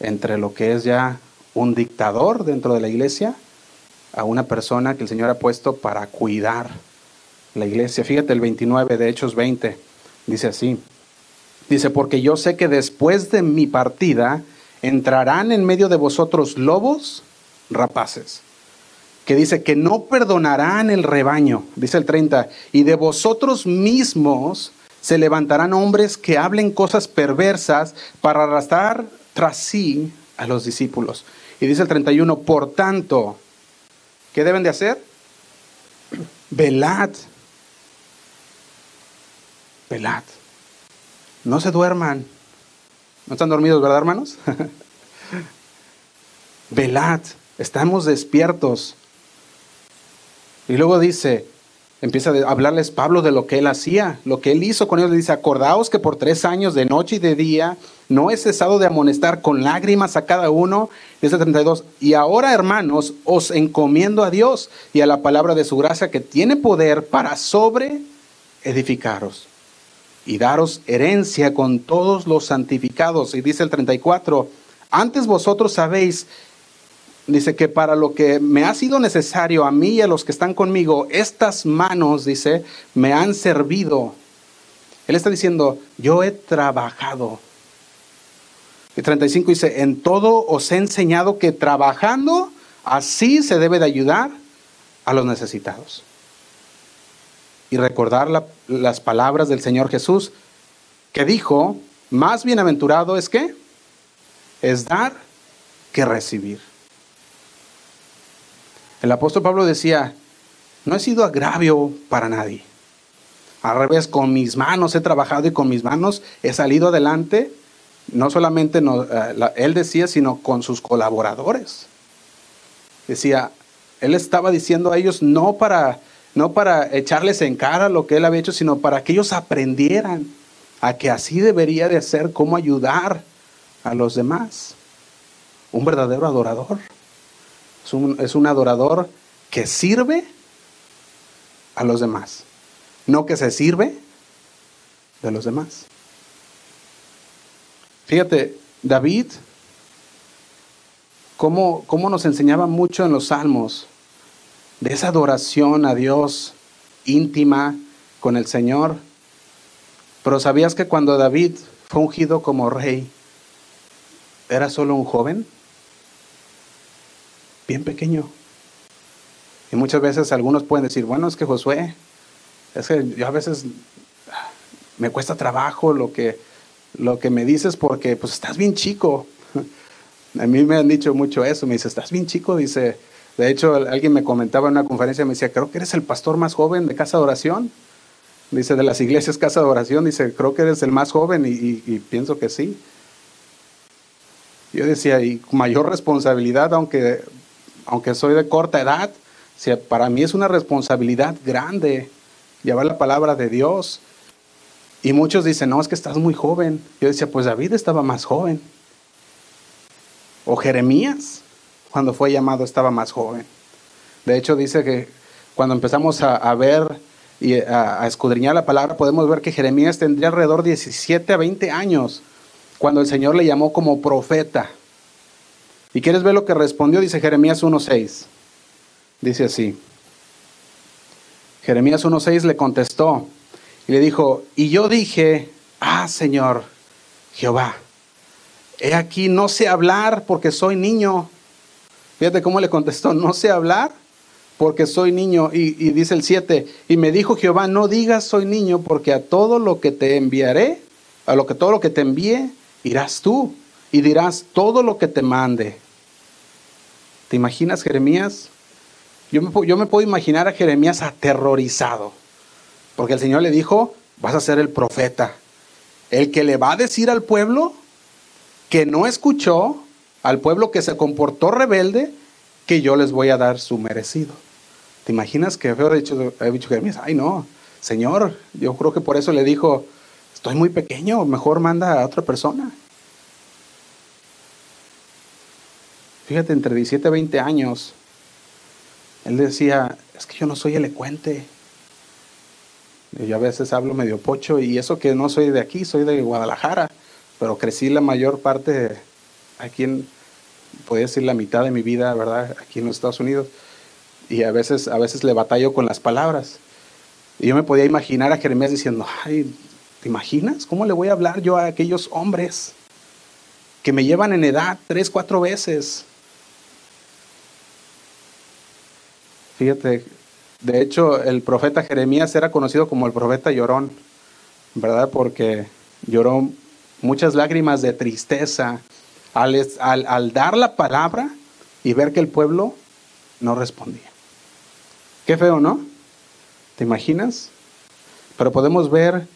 Speaker 2: entre lo que es ya un dictador dentro de la iglesia a una persona que el Señor ha puesto para cuidar la iglesia. Fíjate el 29 de Hechos 20, dice así. Dice, porque yo sé que después de mi partida entrarán en medio de vosotros lobos rapaces. Que dice que no perdonarán el rebaño, dice el 30, y de vosotros mismos se levantarán hombres que hablen cosas perversas para arrastrar tras sí a los discípulos. Y dice el 31, por tanto, ¿Qué deben de hacer? [clears throat] Velad. Velad. No se duerman. ¿No están dormidos, verdad, hermanos? [laughs] Velad. Estamos despiertos. Y luego dice, empieza a hablarles Pablo de lo que él hacía, lo que él hizo con ellos. Le dice, acordaos que por tres años de noche y de día no he cesado de amonestar con lágrimas a cada uno. Dice 32, y ahora hermanos, os encomiendo a Dios y a la palabra de su gracia que tiene poder para sobre edificaros y daros herencia con todos los santificados. Y dice el 34, antes vosotros sabéis, dice que para lo que me ha sido necesario a mí y a los que están conmigo, estas manos, dice, me han servido. Él está diciendo, yo he trabajado y 35 dice, en todo os he enseñado que trabajando así se debe de ayudar a los necesitados. Y recordar las palabras del Señor Jesús que dijo, más bienaventurado es que es dar que recibir. El apóstol Pablo decía, no he sido agravio para nadie. Al revés, con mis manos he trabajado y con mis manos he salido adelante no solamente eh, él decía, sino con sus colaboradores. Decía, él estaba diciendo a ellos no para, no para echarles en cara lo que él había hecho, sino para que ellos aprendieran a que así debería de ser, cómo ayudar a los demás. Un verdadero adorador. Es un, es un adorador que sirve a los demás, no que se sirve de los demás. Fíjate, David, cómo, cómo nos enseñaba mucho en los salmos de esa adoración a Dios íntima con el Señor. Pero ¿sabías que cuando David fue ungido como rey, era solo un joven? Bien pequeño. Y muchas veces algunos pueden decir, bueno, es que Josué es que yo a veces me cuesta trabajo lo que, lo que me dices porque pues estás bien chico. [laughs] A mí me han dicho mucho eso, me dice, estás bien chico, dice, de hecho alguien me comentaba en una conferencia, me decía, creo que eres el pastor más joven de Casa de Oración, dice, de las iglesias Casa de Oración, dice, creo que eres el más joven y, pienso que sí. Yo decía, y mayor responsabilidad, aunque, aunque soy de corta edad, para mí es una responsabilidad grande llevar la palabra de Dios. Y muchos dicen, no, es que estás muy joven. Yo decía, pues David estaba más joven. O Jeremías, cuando fue llamado, estaba más joven. De hecho, dice que cuando empezamos a, ver y a, escudriñar la palabra, podemos ver que Jeremías tendría alrededor de 17 a 20 años cuando el Señor le llamó como profeta. ¿Y quieres ver lo que respondió? Dice Jeremías 1.6. Dice así. Jeremías 1.6 le contestó y le dijo, y yo dije, ah, Señor Jehová, he aquí, no sé hablar porque soy niño. Fíjate cómo le contestó, no sé hablar porque soy niño. Y, dice el 7, y me dijo Jehová, no digas soy niño porque a todo lo que te enviaré, a lo que todo lo que te envíe, irás tú y dirás todo lo que te mande. ¿Te imaginas Jeremías? Yo yo me puedo imaginar a Jeremías aterrorizado, porque el Señor le dijo, vas a ser el profeta, el que le va a decir al pueblo que no escuchó, al pueblo que se comportó rebelde, que yo les voy a dar su merecido. ¿Te imaginas que feo dicho, he dicho Jeremías? Ay, no, Señor, yo creo que por eso le dijo, estoy muy pequeño, mejor manda a otra persona. Fíjate, entre 17 y 20 años, él decía, es que yo no soy elocuente. Yo a veces hablo medio pocho y eso que no soy de aquí, soy de Guadalajara pero crecí la mayor parte aquí en, podría decir la mitad de mi vida, ¿verdad? Aquí en los Estados Unidos. Y a veces, a veces le batallo con las palabras. Y yo me podía imaginar a Jeremías diciendo, ay, ¿te imaginas? ¿Cómo le voy a hablar yo a aquellos hombres que me llevan en edad tres, cuatro veces? Fíjate, de hecho el profeta Jeremías era conocido como el profeta llorón, ¿verdad? Porque lloró muchas lágrimas de tristeza al, dar la palabra y ver que el pueblo no respondía. Qué feo, ¿no? ¿Te imaginas? Pero podemos ver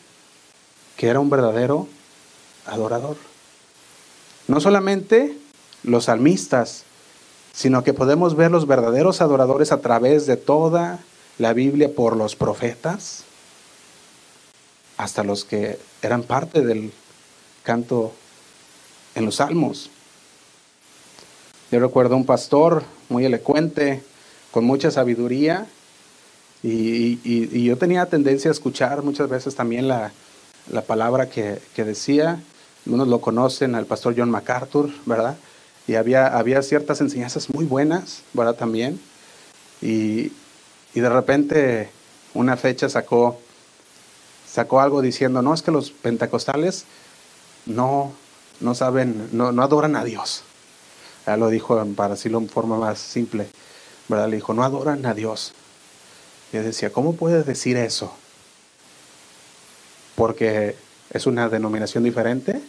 Speaker 2: que era un verdadero adorador. No solamente los salmistas, sino que podemos ver los verdaderos adoradores a través de toda la Biblia por los profetas, hasta los que eran parte del canto en los salmos. Yo recuerdo un pastor muy elocuente, con mucha sabiduría, y, yo tenía tendencia a escuchar muchas veces también la, palabra que, decía. Unos lo conocen, al pastor John MacArthur, ¿verdad? Y había, había ciertas enseñanzas muy buenas, ¿verdad? También. Y, y de repente una fecha sacó, sacó algo diciendo, no, es que los pentecostales no, no saben, no, no adoran a Dios. Ya lo dijo para decirlo en forma más simple, ¿verdad? Le dijo, no adoran a Dios. Y decía, ¿cómo puedes decir eso? Porque es una denominación diferente,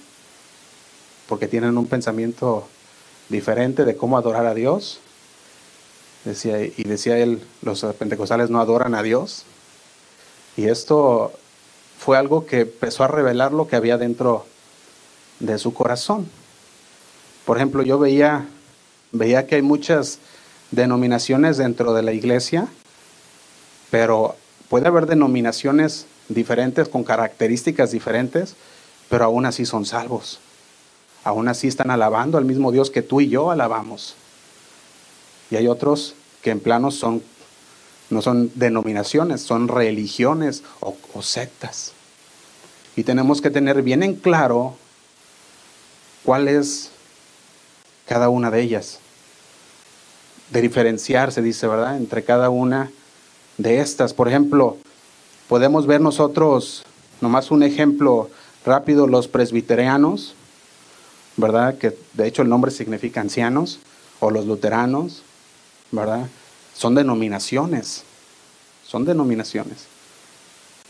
Speaker 2: porque tienen un pensamiento diferente de cómo adorar a Dios. Decía, y decía él, los pentecostales no adoran a Dios. Y esto fue algo que empezó a revelar lo que había dentro de su corazón. Por ejemplo, yo veía, veía que hay muchas denominaciones dentro de la iglesia, pero puede haber denominaciones diferentes con características diferentes, pero aún así son salvos. Aún así están alabando al mismo Dios que tú y yo alabamos. Y hay otros que en plano son, no son denominaciones, son religiones o, o sectas. Y tenemos que tener bien en claro cuál es cada una de ellas. De diferenciar, se dice, ¿verdad? Entre cada una de estas. Por ejemplo, podemos ver nosotros, nomás un ejemplo rápido, los presbiterianos, ¿verdad? Que de hecho el nombre significa ancianos, o los luteranos, ¿verdad? Son denominaciones, son denominaciones.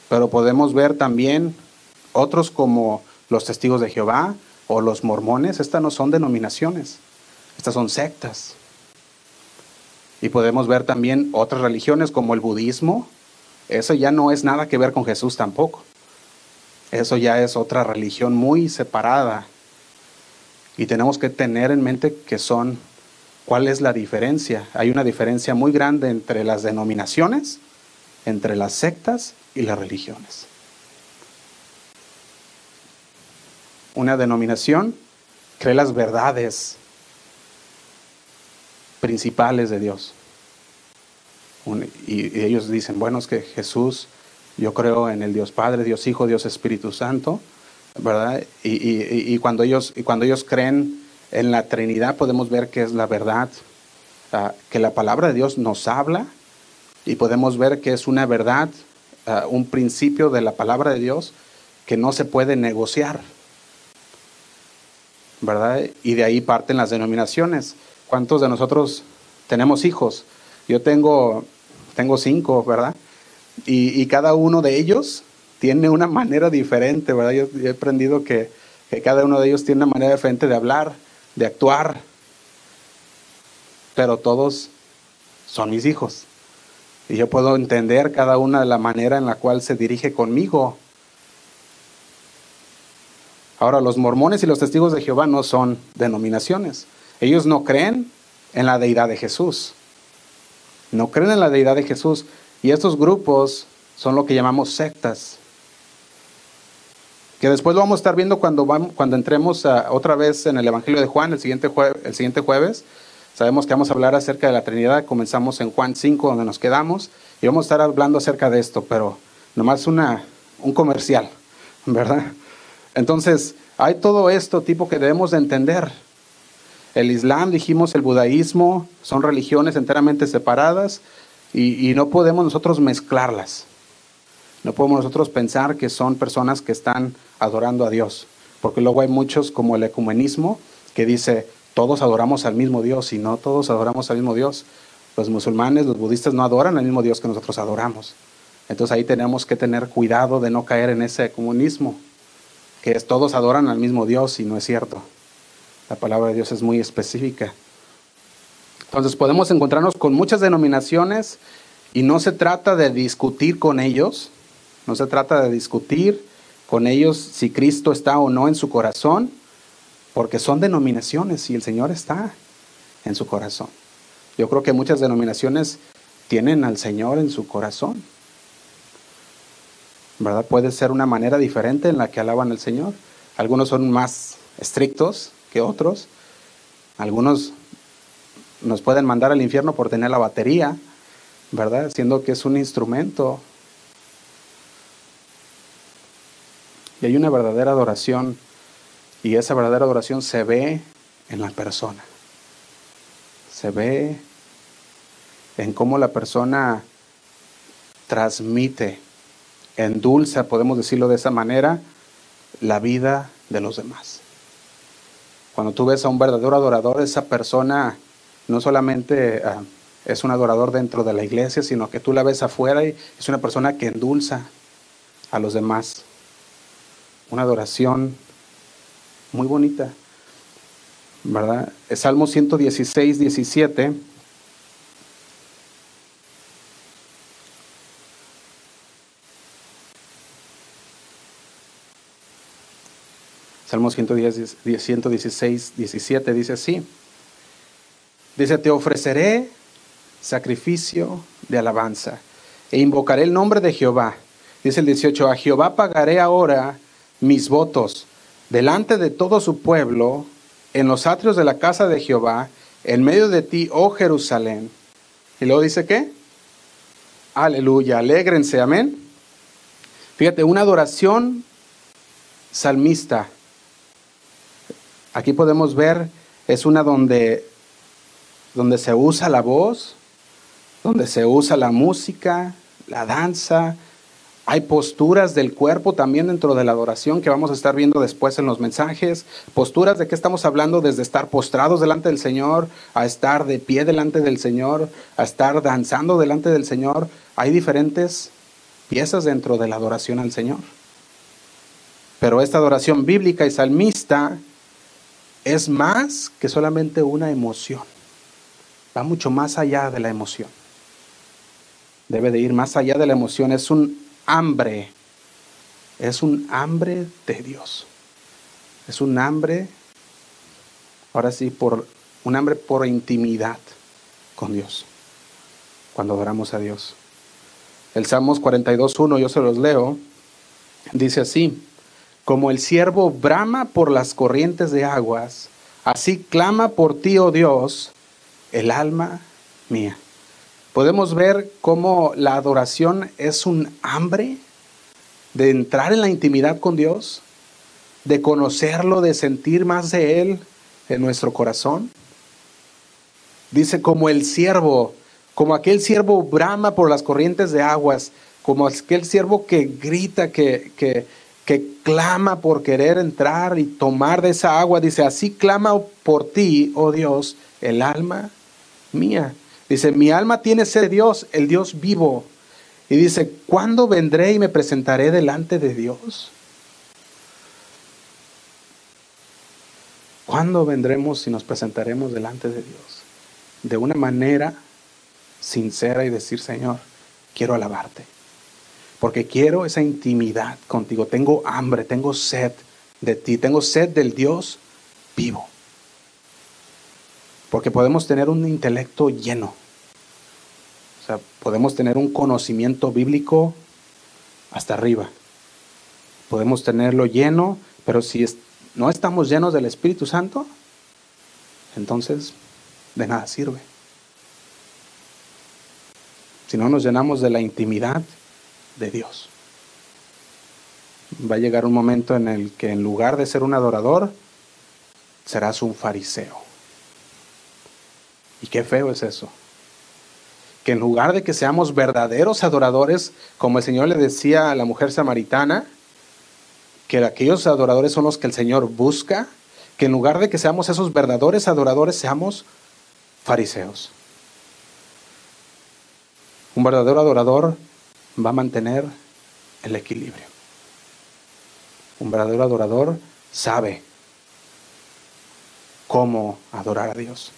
Speaker 2: pero podemos ver también otros como los testigos de Jehová o los mormones. Estas no son denominaciones, estas son sectas. Y podemos ver también otras religiones como el budismo. Eso ya no es nada que ver con Jesús tampoco. Eso ya es otra religión muy separada. Y tenemos que tener en mente que son, ¿cuál es la diferencia? Hay una diferencia muy grande entre las denominaciones, entre las sectas y las religiones. Una denominación cree las verdades principales de Dios. y, ellos dicen, bueno, es que Jesús, yo creo en el Dios Padre, Dios Hijo, Dios Espíritu Santo, ¿verdad? Y, cuando, ellos, cuando ellos creen en la Trinidad, podemos ver que es la verdad, ah, que la palabra de Dios nos habla y podemos ver que es una verdad, ah, un principio de la palabra de Dios que no se puede negociar. Y de ahí parten las denominaciones. ¿Cuántos de nosotros tenemos hijos? Yo tengo, tengo cinco, ¿verdad? Y, cada uno de ellos tiene una manera diferente, ¿verdad? Yo, he aprendido que, cada uno de ellos tiene una manera diferente de hablar, de actuar, pero todos son mis hijos. Y yo puedo entender cada una de la manera en la cual se dirige conmigo. Ahora, los mormones y los testigos de Jehová no son denominaciones. Ellos no creen en la deidad de Jesús. No creen en la deidad de Jesús. Y estos grupos son lo que llamamos sectas. Que después lo vamos a estar viendo cuando, cuando entremos otra vez en el Evangelio de Juan el siguiente, el siguiente jueves. Sabemos que vamos a hablar acerca de la Trinidad. Comenzamos en Juan 5, donde nos quedamos. Y vamos a estar hablando acerca de esto, pero nomás una, un comercial, ¿verdad? Entonces, hay todo esto tipo que debemos de entender. El Islam, dijimos, el budaísmo, son religiones enteramente separadas y, no podemos nosotros mezclarlas. No podemos nosotros pensar que son personas que están adorando a Dios, porque luego hay muchos como el ecumenismo que dice, todos adoramos al mismo Dios y no todos adoramos al mismo Dios. Los musulmanes, los budistas no adoran al mismo Dios que nosotros adoramos. Entonces ahí tenemos que tener cuidado de no caer en ese ecumenismo, que todos adoran al mismo Dios y no es cierto. La palabra de Dios es muy específica. Entonces podemos encontrarnos con muchas denominaciones y no se trata de discutir con ellos, no se trata de discutir con ellos si Cristo está o no en su corazón, porque son denominaciones y el Señor está en su corazón. Yo creo que muchas denominaciones tienen al Señor en su corazón. ¿Verdad? Puede ser una manera diferente en la que alaban al Señor. Algunos son más estrictos que otros. Algunos nos pueden mandar al infierno por tener la batería, ¿verdad? Siendo que es un instrumento. Y hay una verdadera adoración y esa verdadera adoración se ve en la persona. Se ve en cómo la persona transmite, endulza, podemos decirlo de esa manera, la vida de los demás. Cuando tú ves a un verdadero adorador, esa persona no solamente ah, es un adorador dentro de la iglesia, sino que tú la ves afuera y es una persona que endulza a los demás. Una adoración muy bonita, ¿verdad? Salmo 116, 17. Salmo 110, 116, 17 dice así. Dice, te ofreceré sacrificio de alabanza e invocaré el nombre de Jehová. Dice el 18, a Jehová pagaré ahora mis votos delante de todo su pueblo, en los atrios de la casa de Jehová, en medio de ti, oh Jerusalén. Y luego dice qué? Aleluya, alégrense, amén. Fíjate, una adoración salmista Aquí podemos ver, es una donde, donde se usa la voz, donde se usa la música, la danza. Hay posturas del cuerpo también dentro de la adoración que vamos a estar viendo después en los mensajes. Posturas de qué estamos hablando desde estar postrados delante del Señor, a estar de pie delante del Señor, a estar danzando delante del Señor. Hay diferentes piezas dentro de la adoración al Señor. Pero esta adoración bíblica y salmista es más que solamente una emoción. Va mucho más allá de la emoción. Debe de ir más allá de la emoción. Es un hambre. Es un hambre de Dios. Es un hambre, ahora sí, por un hambre por intimidad con Dios. Cuando adoramos a Dios. El Salmos 42.1, yo se los leo, dice así, como el siervo brama por las corrientes de aguas, así clama por ti, oh Dios, el alma mía. Podemos ver cómo la adoración es un hambre de entrar en la intimidad con Dios, de conocerlo, de sentir más de Él en nuestro corazón. Dice como el siervo, como aquel siervo brama por las corrientes de aguas, como aquel siervo que grita, que, que, que clama por querer entrar y tomar de esa agua. Dice, así clama por ti, oh Dios, el alma mía. Dice, mi alma tiene sed Dios, el Dios vivo. Y dice, ¿cuándo vendré y me presentaré delante de Dios? ¿Cuándo vendremos y nos presentaremos delante de Dios? De una manera sincera y decir, Señor, quiero alabarte. Porque quiero esa intimidad contigo. Tengo hambre, tengo sed de ti, tengo sed del Dios vivo. Porque podemos tener un intelecto lleno. O sea, podemos tener un conocimiento bíblico hasta arriba. Podemos tenerlo lleno, pero si no estamos llenos del Espíritu Santo, entonces de nada sirve si no nos llenamos de la intimidad de Dios. Va a llegar un momento en el que en lugar de ser un adorador, serás un fariseo. Y qué feo es eso. Que en lugar de que seamos verdaderos adoradores, como el Señor le decía a la mujer samaritana, que aquellos adoradores son los que el Señor busca, que en lugar de que seamos esos verdaderos adoradores, seamos fariseos. Un verdadero adorador va a mantener el equilibrio. Un verdadero adorador sabe cómo adorar a Dios.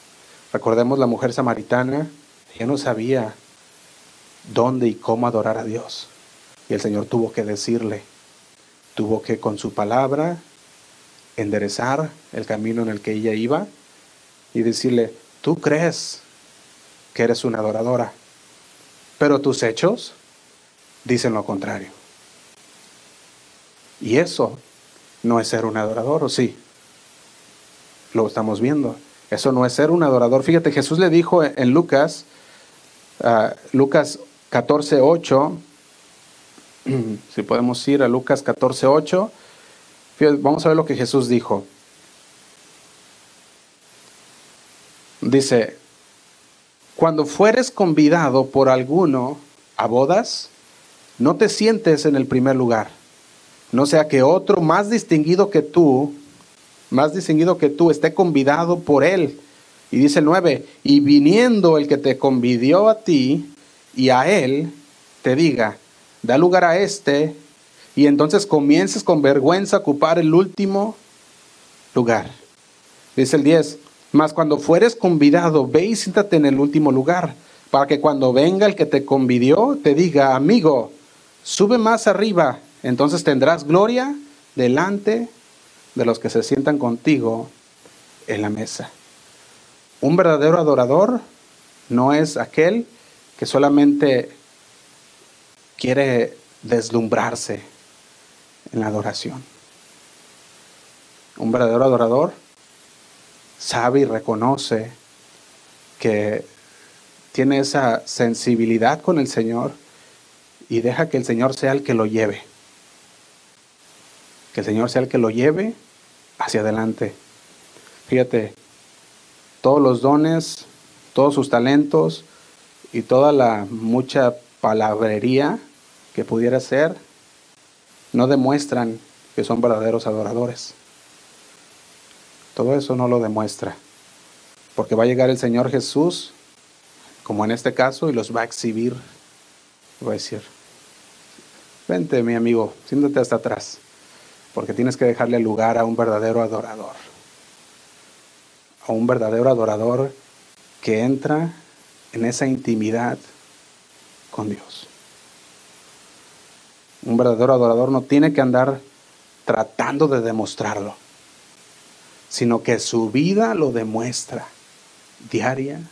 Speaker 2: Recordemos la mujer samaritana, ella no sabía dónde y cómo adorar a Dios. Y el Señor tuvo que decirle, tuvo que con su palabra enderezar el camino en el que ella iba y decirle, tú crees que eres una adoradora, pero tus hechos dicen lo contrario. Y eso no es ser un adorador, ¿o sí? Lo estamos viendo. Eso no es ser un adorador. Fíjate, Jesús le dijo en Lucas, uh, Lucas 14, 8, [clears throat] si podemos ir a Lucas 14, 8, vamos a ver lo que Jesús dijo. Dice, cuando fueres convidado por alguno a bodas, no te sientes en el primer lugar. No sea que otro más distinguido que tú, más distinguido que tú, esté convidado por él. Y dice el 9, y viniendo el que te convidió a ti y a él, te diga, da lugar a este, y entonces comiences con vergüenza a ocupar el último lugar. Dice el 10, mas cuando fueres convidado, ve y siéntate en el último lugar, para que cuando venga el que te convidió, te diga, amigo, sube más arriba, entonces tendrás gloria delante de los que se sientan contigo en la mesa. Un verdadero adorador no es aquel que solamente quiere deslumbrarse en la adoración. Un verdadero adorador sabe y reconoce que tiene esa sensibilidad con el Señor y deja que el Señor sea el que lo lleve. Que el Señor sea el que lo lleve hacia adelante. Fíjate, todos los dones, todos sus talentos y toda la mucha palabrería que pudiera ser, no demuestran que son verdaderos adoradores. Todo eso no lo demuestra. Porque va a llegar el Señor Jesús, como en este caso, y los va a exhibir. Va a decir, Vente, mi amigo, siéntate hasta atrás, porque tienes que dejarle lugar a un verdadero adorador. A un verdadero adorador que entra en esa intimidad con Dios. Un verdadero adorador no tiene que andar tratando de demostrarlo, sino que su vida lo demuestra diariamente.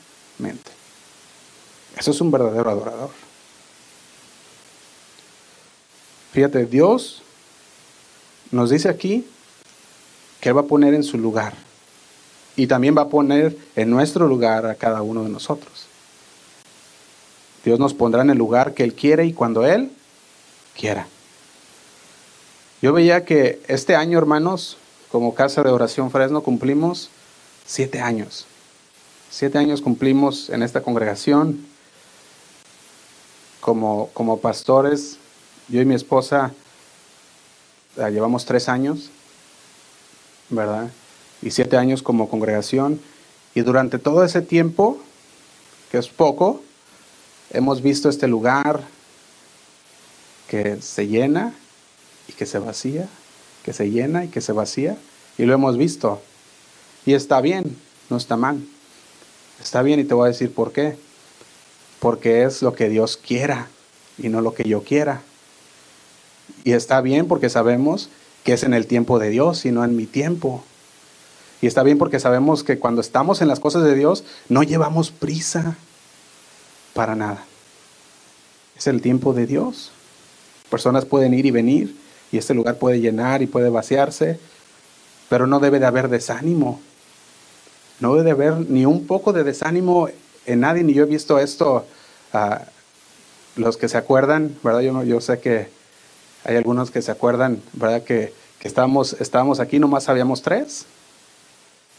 Speaker 2: Eso es un verdadero adorador. Fíjate, Dios nos dice aquí que Él va a poner en su lugar y también va a poner en nuestro lugar a cada uno de nosotros. Dios nos pondrá en el lugar que Él quiere y cuando Él quiera. Yo veía que este año, hermanos, como Casa de Oración Fresno, cumplimos siete años. Siete años cumplimos en esta congregación. Como, como pastores, yo y mi esposa llevamos tres años, ¿verdad? Y siete años como congregación. Y durante todo ese tiempo, que es poco, hemos visto este lugar que se llena y que se vacía, que se llena y que se vacía. Y lo hemos visto. Y está bien, no está mal. Está bien y te voy a decir por qué. Porque es lo que Dios quiera y no lo que yo quiera. Y está bien porque sabemos que es en el tiempo de Dios y no en mi tiempo. Y está bien porque sabemos que cuando estamos en las cosas de Dios no llevamos prisa para nada. Es el tiempo de Dios. Personas pueden ir y venir y este lugar puede llenar y puede vaciarse, pero no debe de haber desánimo. No debe de haber ni un poco de desánimo en nadie, ni yo he visto esto. a los que se acuerdan, ¿verdad? Yo, yo sé que hay algunos que se acuerdan, ¿verdad? Que, que estábamos, estábamos aquí, nomás habíamos tres.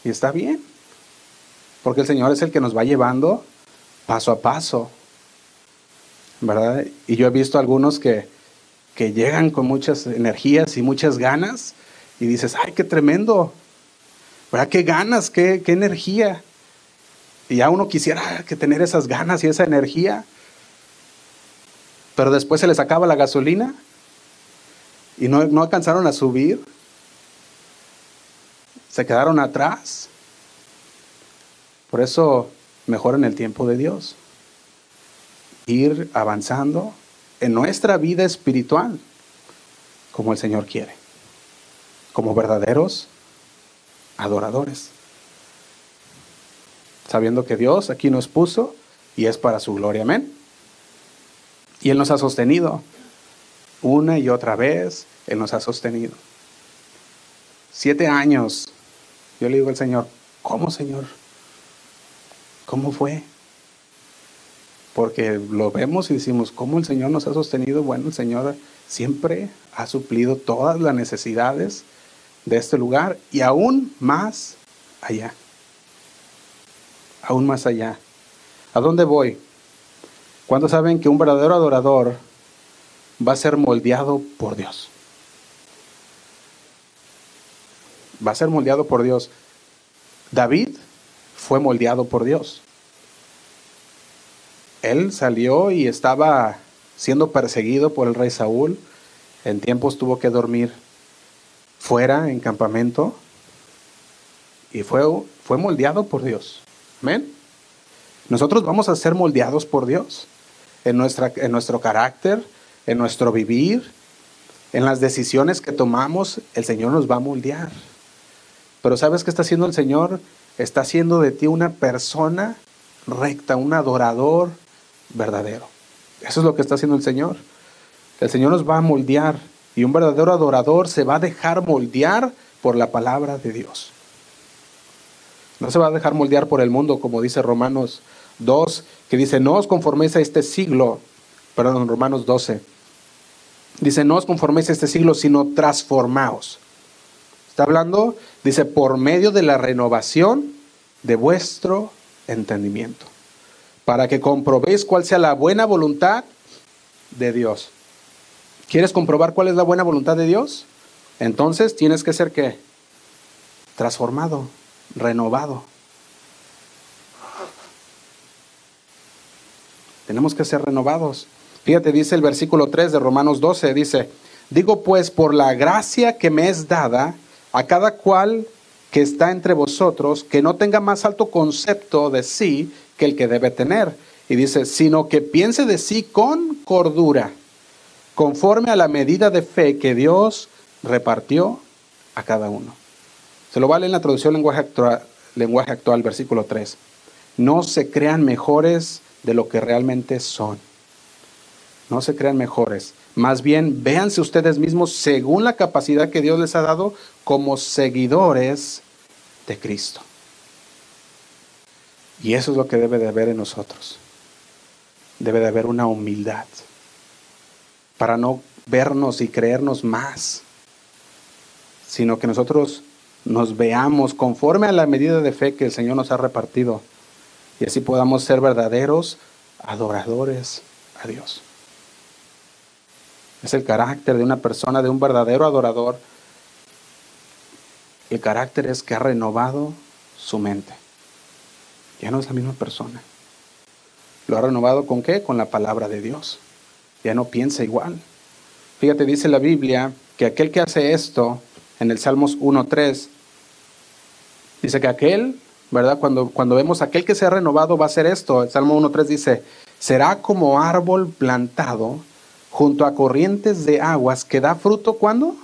Speaker 2: Y está bien. Porque el Señor es el que nos va llevando paso a paso. ¿Verdad? Y yo he visto algunos que, que llegan con muchas energías y muchas ganas y dices, ay, qué tremendo. ¿Verdad? Qué ganas, qué, qué energía. Y ya uno quisiera que tener esas ganas y esa energía. Pero después se les acaba la gasolina y no, no alcanzaron a subir. Se quedaron atrás. Por eso, mejor en el tiempo de Dios. Ir avanzando en nuestra vida espiritual como el Señor quiere. Como verdaderos adoradores. Sabiendo que Dios aquí nos puso y es para su gloria. Amén. Y Él nos ha sostenido. Una y otra vez, Él nos ha sostenido. Siete años. Yo le digo al Señor, ¿cómo Señor? ¿Cómo fue? Porque lo vemos y decimos, ¿cómo el Señor nos ha sostenido? Bueno, el Señor siempre ha suplido todas las necesidades de este lugar y aún más allá. Aún más allá. ¿A dónde voy? ¿Cuántos saben que un verdadero adorador va a ser moldeado por Dios? Va a ser moldeado por Dios. David fue moldeado por Dios. Él salió y estaba siendo perseguido por el rey Saúl. En tiempos tuvo que dormir fuera, en campamento. Y fue, fue moldeado por Dios. Amén. Nosotros vamos a ser moldeados por Dios en, nuestra, en nuestro carácter, en nuestro vivir, en las decisiones que tomamos, el Señor nos va a moldear. Pero ¿sabes qué está haciendo el Señor? Está haciendo de ti una persona recta, un adorador verdadero. Eso es lo que está haciendo el Señor. El Señor nos va a moldear y un verdadero adorador se va a dejar moldear por la palabra de Dios. No se va a dejar moldear por el mundo, como dice Romanos 2, que dice, no os conforméis a este siglo, perdón, Romanos 12, dice, no os conforméis a este siglo, sino transformaos. Está hablando, dice, por medio de la renovación de vuestro entendimiento, para que comprobéis cuál sea la buena voluntad de Dios. ¿Quieres comprobar cuál es la buena voluntad de Dios? Entonces tienes que ser qué? Transformado, renovado. Tenemos que ser renovados. Fíjate, dice el versículo 3 de Romanos 12, dice, digo pues por la gracia que me es dada a cada cual que está entre vosotros, que no tenga más alto concepto de sí que el que debe tener. Y dice, sino que piense de sí con cordura, conforme a la medida de fe que Dios repartió a cada uno. Se lo vale en la traducción lenguaje actual, lenguaje actual, versículo 3. No se crean mejores de lo que realmente son. No se crean mejores. Más bien, véanse ustedes mismos según la capacidad que Dios les ha dado como seguidores de Cristo. Y eso es lo que debe de haber en nosotros. Debe de haber una humildad para no vernos y creernos más, sino que nosotros nos veamos conforme a la medida de fe que el Señor nos ha repartido y así podamos ser verdaderos adoradores a Dios. Es el carácter de una persona, de un verdadero adorador. El carácter es que ha renovado su mente. Ya no es la misma persona. ¿Lo ha renovado con qué? Con la palabra de Dios. Ya no piensa igual. Fíjate, dice la Biblia que aquel que hace esto, en el Salmos 1.3, dice que aquel, ¿verdad? Cuando, cuando vemos aquel que se ha renovado va a hacer esto. El Salmo 1.3 dice, será como árbol plantado junto a corrientes de aguas que da fruto cuando?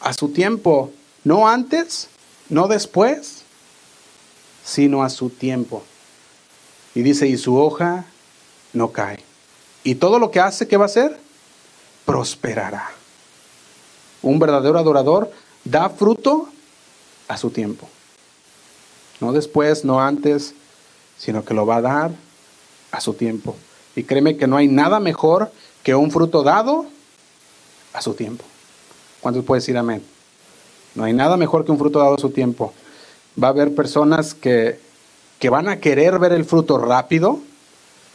Speaker 2: A su tiempo, no antes, no después, sino a su tiempo. Y dice, y su hoja no cae. Y todo lo que hace, ¿qué va a hacer? Prosperará. Un verdadero adorador da fruto a su tiempo. No después, no antes, sino que lo va a dar a su tiempo. Y créeme que no hay nada mejor que un fruto dado a su tiempo. ¿Cuántos pueden decir amén? No hay nada mejor que un fruto dado a su tiempo. Va a haber personas que, que van a querer ver el fruto rápido.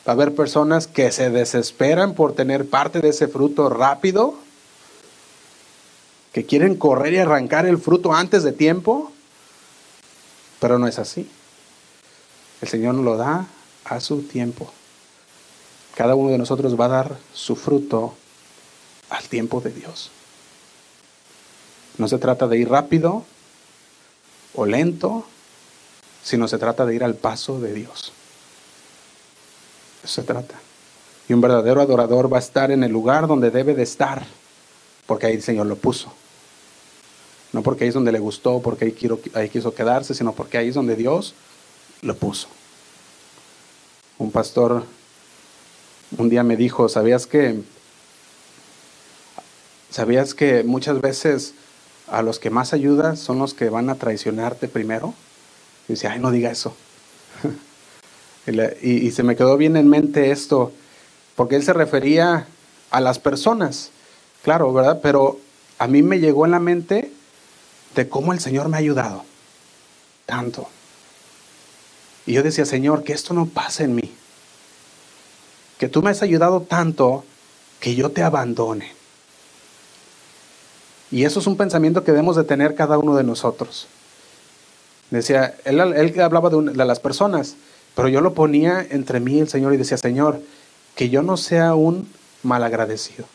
Speaker 2: Va a haber personas que se desesperan por tener parte de ese fruto rápido. Que quieren correr y arrancar el fruto antes de tiempo. Pero no es así. El Señor lo da a su tiempo. Cada uno de nosotros va a dar su fruto al tiempo de Dios. No se trata de ir rápido o lento, sino se trata de ir al paso de Dios. Eso se trata. Y un verdadero adorador va a estar en el lugar donde debe de estar, porque ahí el Señor lo puso. No porque ahí es donde le gustó, porque ahí, ahí quiso quedarse, sino porque ahí es donde Dios lo puso. Un pastor un día me dijo, ¿sabías que sabías que muchas veces a los que más ayudas son los que van a traicionarte primero? Y dice, ay, no diga eso. [laughs] y, y se me quedó bien en mente esto, porque él se refería a las personas, claro, ¿verdad? Pero a mí me llegó en la mente de cómo el Señor me ha ayudado tanto. Y yo decía, Señor, que esto no pase en mí que tú me has ayudado tanto que yo te abandone. Y eso es un pensamiento que debemos de tener cada uno de nosotros. Decía, él, él hablaba de, de, las personas, pero yo lo ponía entre mí y el Señor y decía, Señor, que yo no sea un malagradecido.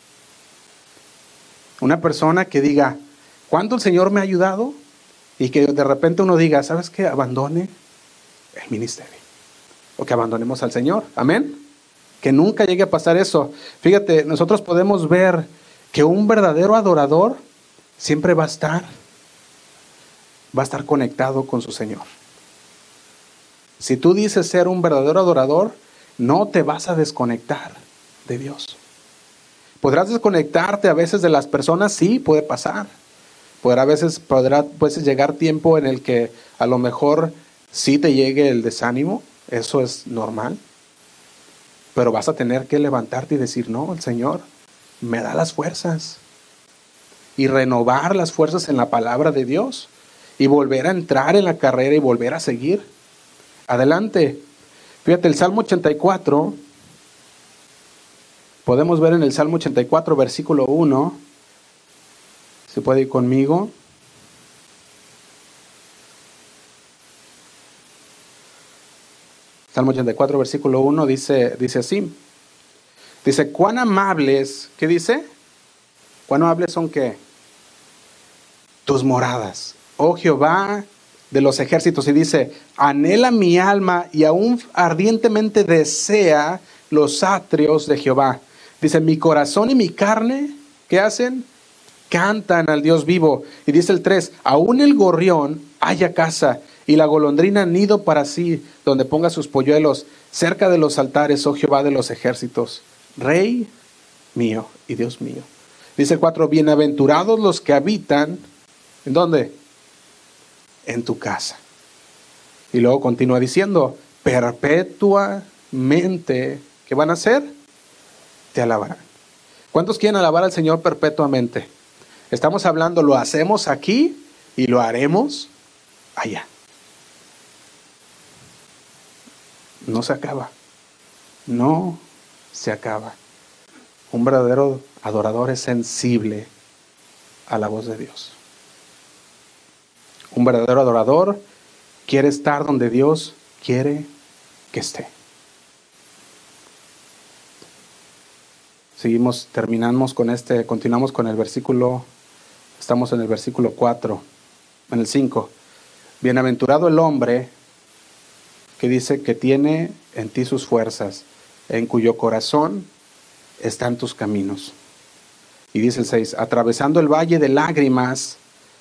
Speaker 2: Una persona que diga, ¿cuánto el Señor me ha ayudado? Y que de repente uno diga, ¿sabes qué? Abandone el ministerio. O que abandonemos al Señor. Amén que nunca llegue a pasar eso. Fíjate, nosotros podemos ver que un verdadero adorador siempre va a estar, va a estar conectado con su Señor. Si tú dices ser un verdadero adorador, no te vas a desconectar de Dios. Podrás desconectarte a veces de las personas, sí, puede pasar. Podrá a veces, podrá llegar tiempo en el que a lo mejor sí te llegue el desánimo, eso es normal. Pero vas a tener que levantarte y decir, no, el Señor me da las fuerzas. Y renovar las fuerzas en la palabra de Dios. Y volver a entrar en la carrera y volver a seguir. Adelante. Fíjate, el Salmo 84. Podemos ver en el Salmo 84, versículo 1. Se puede ir conmigo. Salmo 84, versículo 1 dice, dice así. Dice, cuán amables, ¿qué dice? ¿Cuán amables son qué? Tus moradas. Oh Jehová de los ejércitos. Y dice, anhela mi alma y aún ardientemente desea los atrios de Jehová. Dice, mi corazón y mi carne, ¿qué hacen? Cantan al Dios vivo. Y dice el 3, aún el gorrión haya casa y la golondrina nido para sí, donde ponga sus polluelos, cerca de los altares, oh Jehová de los ejércitos, Rey mío y Dios mío. Dice 4, bienaventurados los que habitan, ¿en dónde? En tu casa. Y luego continúa diciendo, perpetuamente, ¿qué van a hacer? Te alabarán. ¿Cuántos quieren alabar al Señor perpetuamente? Estamos hablando, lo hacemos aquí y lo haremos allá. No se acaba. No se acaba. Un verdadero adorador es sensible a la voz de Dios. Un verdadero adorador quiere estar donde Dios quiere que esté. Seguimos, terminamos con este, continuamos con el versículo, estamos en el versículo 4, en el 5. Bienaventurado el hombre que dice que tiene en ti sus fuerzas, en cuyo corazón están tus caminos. Y dice el 6, atravesando el valle de lágrimas,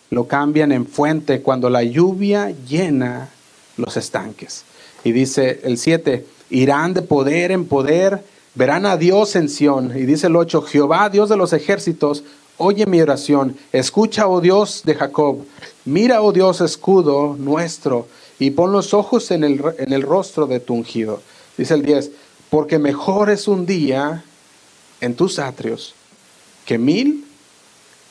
Speaker 2: lo cambian en fuente cuando la lluvia llena los estanques. Y dice el 7, irán de poder en poder, verán a Dios en Sión. Y dice el 8, Jehová, Dios de los ejércitos, oye mi oración, escucha, oh Dios de Jacob, mira, oh Dios, escudo nuestro y pon los ojos en el, en el rostro de tu ungido. Dice el 10, porque mejor es un día en tus atrios que mil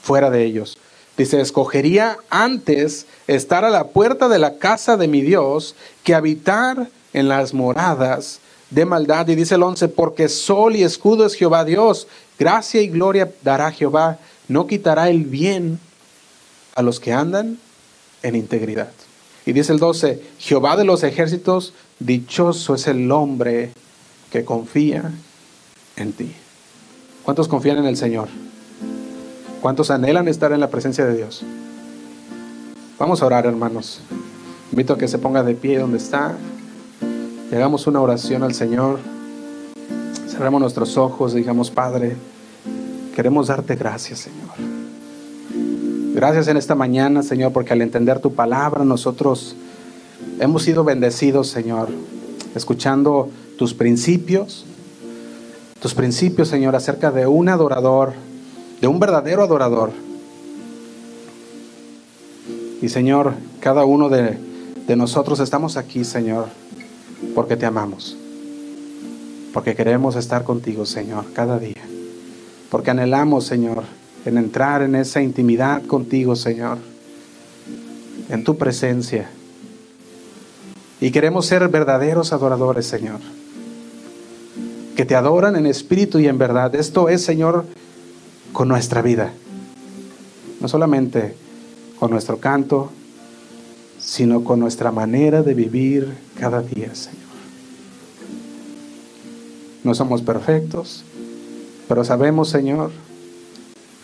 Speaker 2: fuera de ellos. Dice, escogería antes estar a la puerta de la casa de mi Dios que habitar en las moradas de maldad. Y dice el 11, porque sol y escudo es Jehová Dios, gracia y gloria dará Jehová, no quitará el bien a los que andan en integridad. Y dice el 12, Jehová de los ejércitos, dichoso es el hombre que confía en ti. ¿Cuántos confían en el Señor? ¿Cuántos anhelan estar en la presencia de Dios? Vamos a orar, hermanos. Invito a que se ponga de pie donde está y hagamos una oración al Señor. Cerremos nuestros ojos y digamos, Padre, queremos darte gracias, Señor. Gracias en esta mañana, Señor, porque al entender tu palabra nosotros hemos sido bendecidos, Señor, escuchando tus principios, tus principios, Señor, acerca de un adorador, de un verdadero adorador. Y Señor, cada uno de, de nosotros estamos aquí, Señor, porque te amamos, porque queremos estar contigo, Señor, cada día, porque anhelamos, Señor, en entrar en esa intimidad contigo, Señor, en tu presencia. Y queremos ser verdaderos adoradores, Señor, que te adoran en espíritu y en verdad. Esto es, Señor, con nuestra vida, no solamente con nuestro canto, sino con nuestra manera de vivir cada día, Señor. No somos perfectos, pero sabemos, Señor,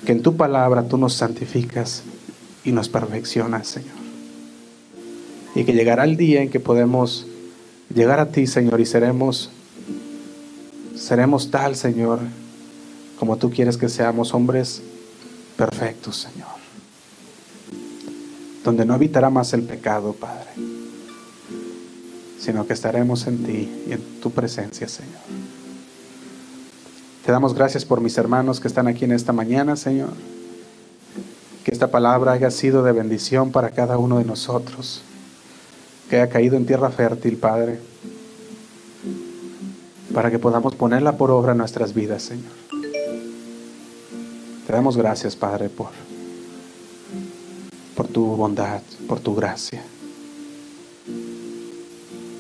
Speaker 2: que en tu palabra tú nos santificas y nos perfeccionas, Señor. Y que llegará el día en que podemos llegar a ti, Señor, y seremos seremos tal, Señor, como tú quieres que seamos hombres perfectos, Señor. Donde no habitará más el pecado, Padre, sino que estaremos en ti y en tu presencia, Señor. Te damos gracias por mis hermanos que están aquí en esta mañana, Señor. Que esta palabra haya sido de bendición para cada uno de nosotros. Que haya caído en tierra fértil, Padre. Para que podamos ponerla por obra en nuestras vidas, Señor. Te damos gracias, Padre, por, por tu bondad, por tu gracia.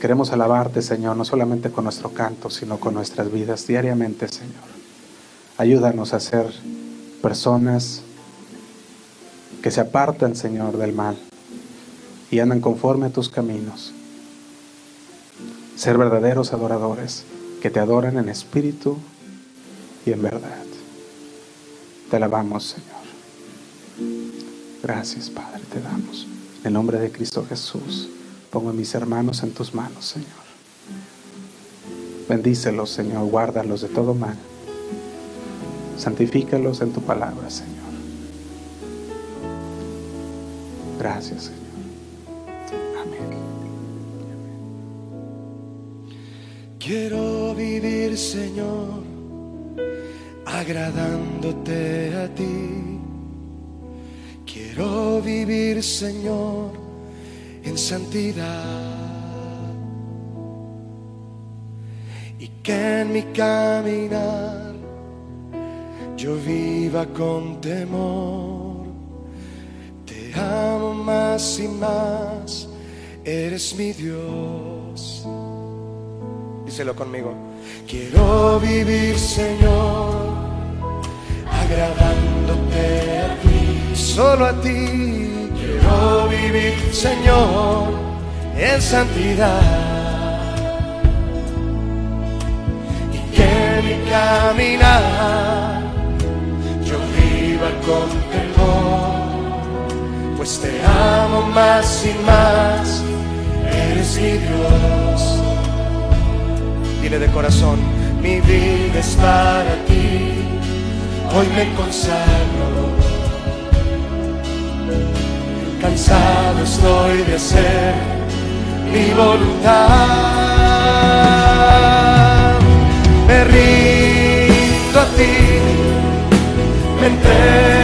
Speaker 2: Queremos alabarte, Señor, no solamente con nuestro canto, sino con nuestras vidas diariamente, Señor. Ayúdanos a ser personas que se apartan, Señor, del mal y andan conforme a tus caminos. Ser verdaderos adoradores que te adoran en espíritu y en verdad. Te alabamos, Señor. Gracias, Padre, te damos. En el nombre de Cristo Jesús, pongo a mis hermanos en tus manos, Señor. Bendícelos, Señor, guárdalos de todo mal. Santifícalos en tu palabra, Señor. Gracias, Señor. Amén.
Speaker 3: Quiero vivir, Señor, agradándote a ti. Quiero vivir, Señor, en santidad. Y que en mi caminar yo viva con temor. Te amo más y más, eres mi Dios. Díselo conmigo. Quiero vivir, Señor, agradándote a ti, solo a ti. Quiero vivir, Señor, en santidad. Y que mi caminar yo viva con temor, pues te amo más y más, eres mi Dios. Dile de corazón, mi vida es para ti, hoy me consagro. Cansado estoy de hacer mi voluntad. Me rindo a ti, me entrego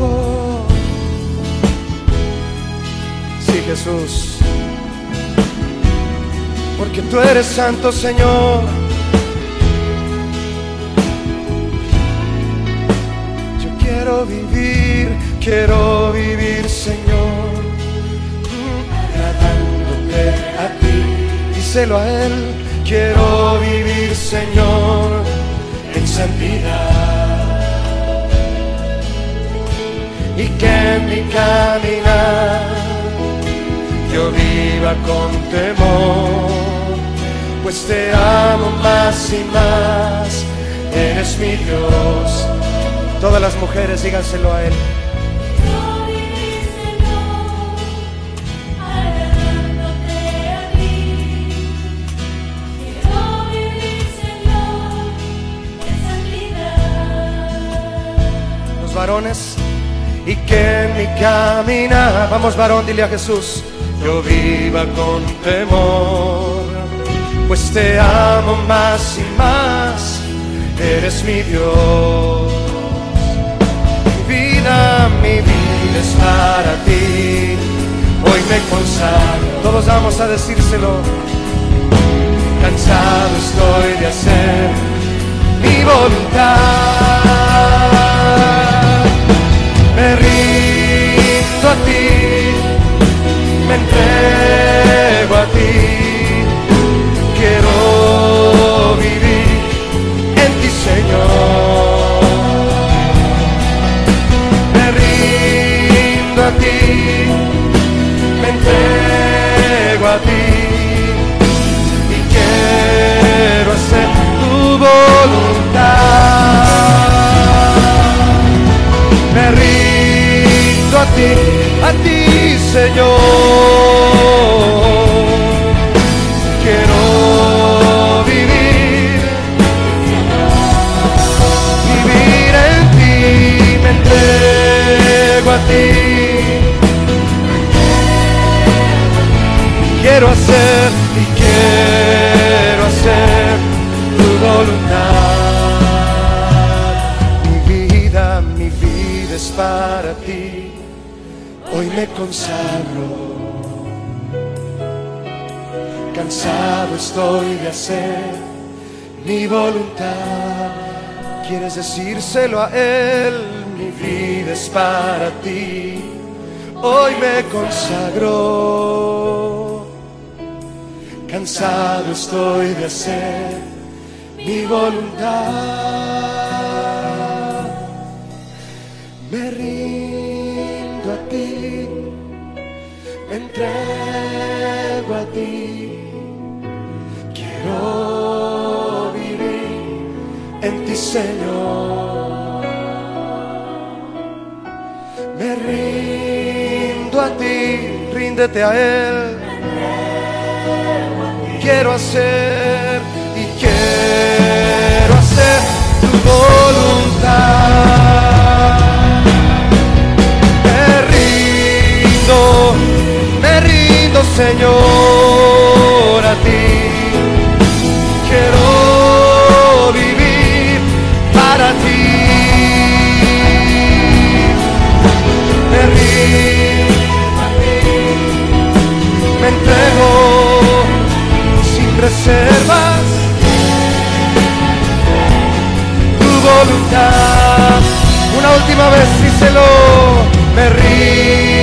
Speaker 3: Oh. Sí, Jesús, porque tú eres santo, Señor. Yo quiero vivir, quiero vivir, Señor, agradándote a ti. Díselo a Él, quiero vivir, Señor, santidad. Y que en mi caminar yo viva con temor, pues te amo más y más, eres mi Dios. Todas las mujeres díganselo a Él. Y que en mi caminar, vamos varón, dile a Jesús, yo viva con temor, pues te amo más y más, eres mi Dios. Mi vida, mi vida es para ti, hoy me consagro, todos vamos a decírselo, cansado estoy de hacer mi voluntad. Me rindo a ti, me entrego a ti. Quiero vivir en ti, Señor. Me rindo a ti, me entrego a ti y quiero hacer tu voluntad. A ti, Señor. Quiero vivir, vivir en ti, me entrego a ti. quiero hacer y quiero hacer tu voluntad. Me consagro. Cansado estoy de hacer mi voluntad. ¿Quieres decírselo a Él? Mi vida es para ti. hoy me consagro. Cansado estoy de hacer mi voluntad. Entrego a ti. Quiero vivir en ti, Señor. Me rindo a ti, ríndete a Él. Quiero hacer y quiero hacer tu voluntad. Señor, a ti. Quiero vivir para ti. Me rindo me entrego sin reservas. Tu voluntad, una última vez díselo, me rindo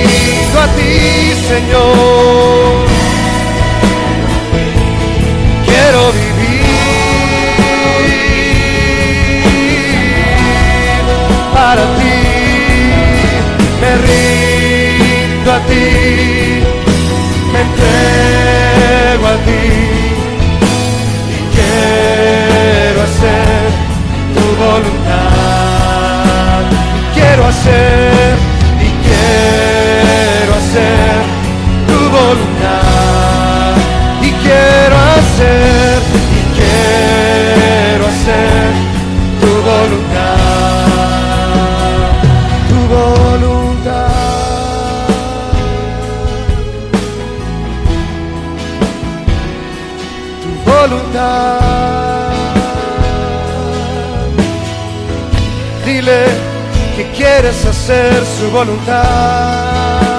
Speaker 3: a ti, Señor. Quiero vivir para ti, me rindo a ti, me entrego a ti y quiero hacer tu voluntad. Quiero hacer quiero hacer tu voluntad. Y quiero hacer y quiero hacer tu voluntad. Tu voluntad. tu voluntad. Dile que quieres hacer su voluntad.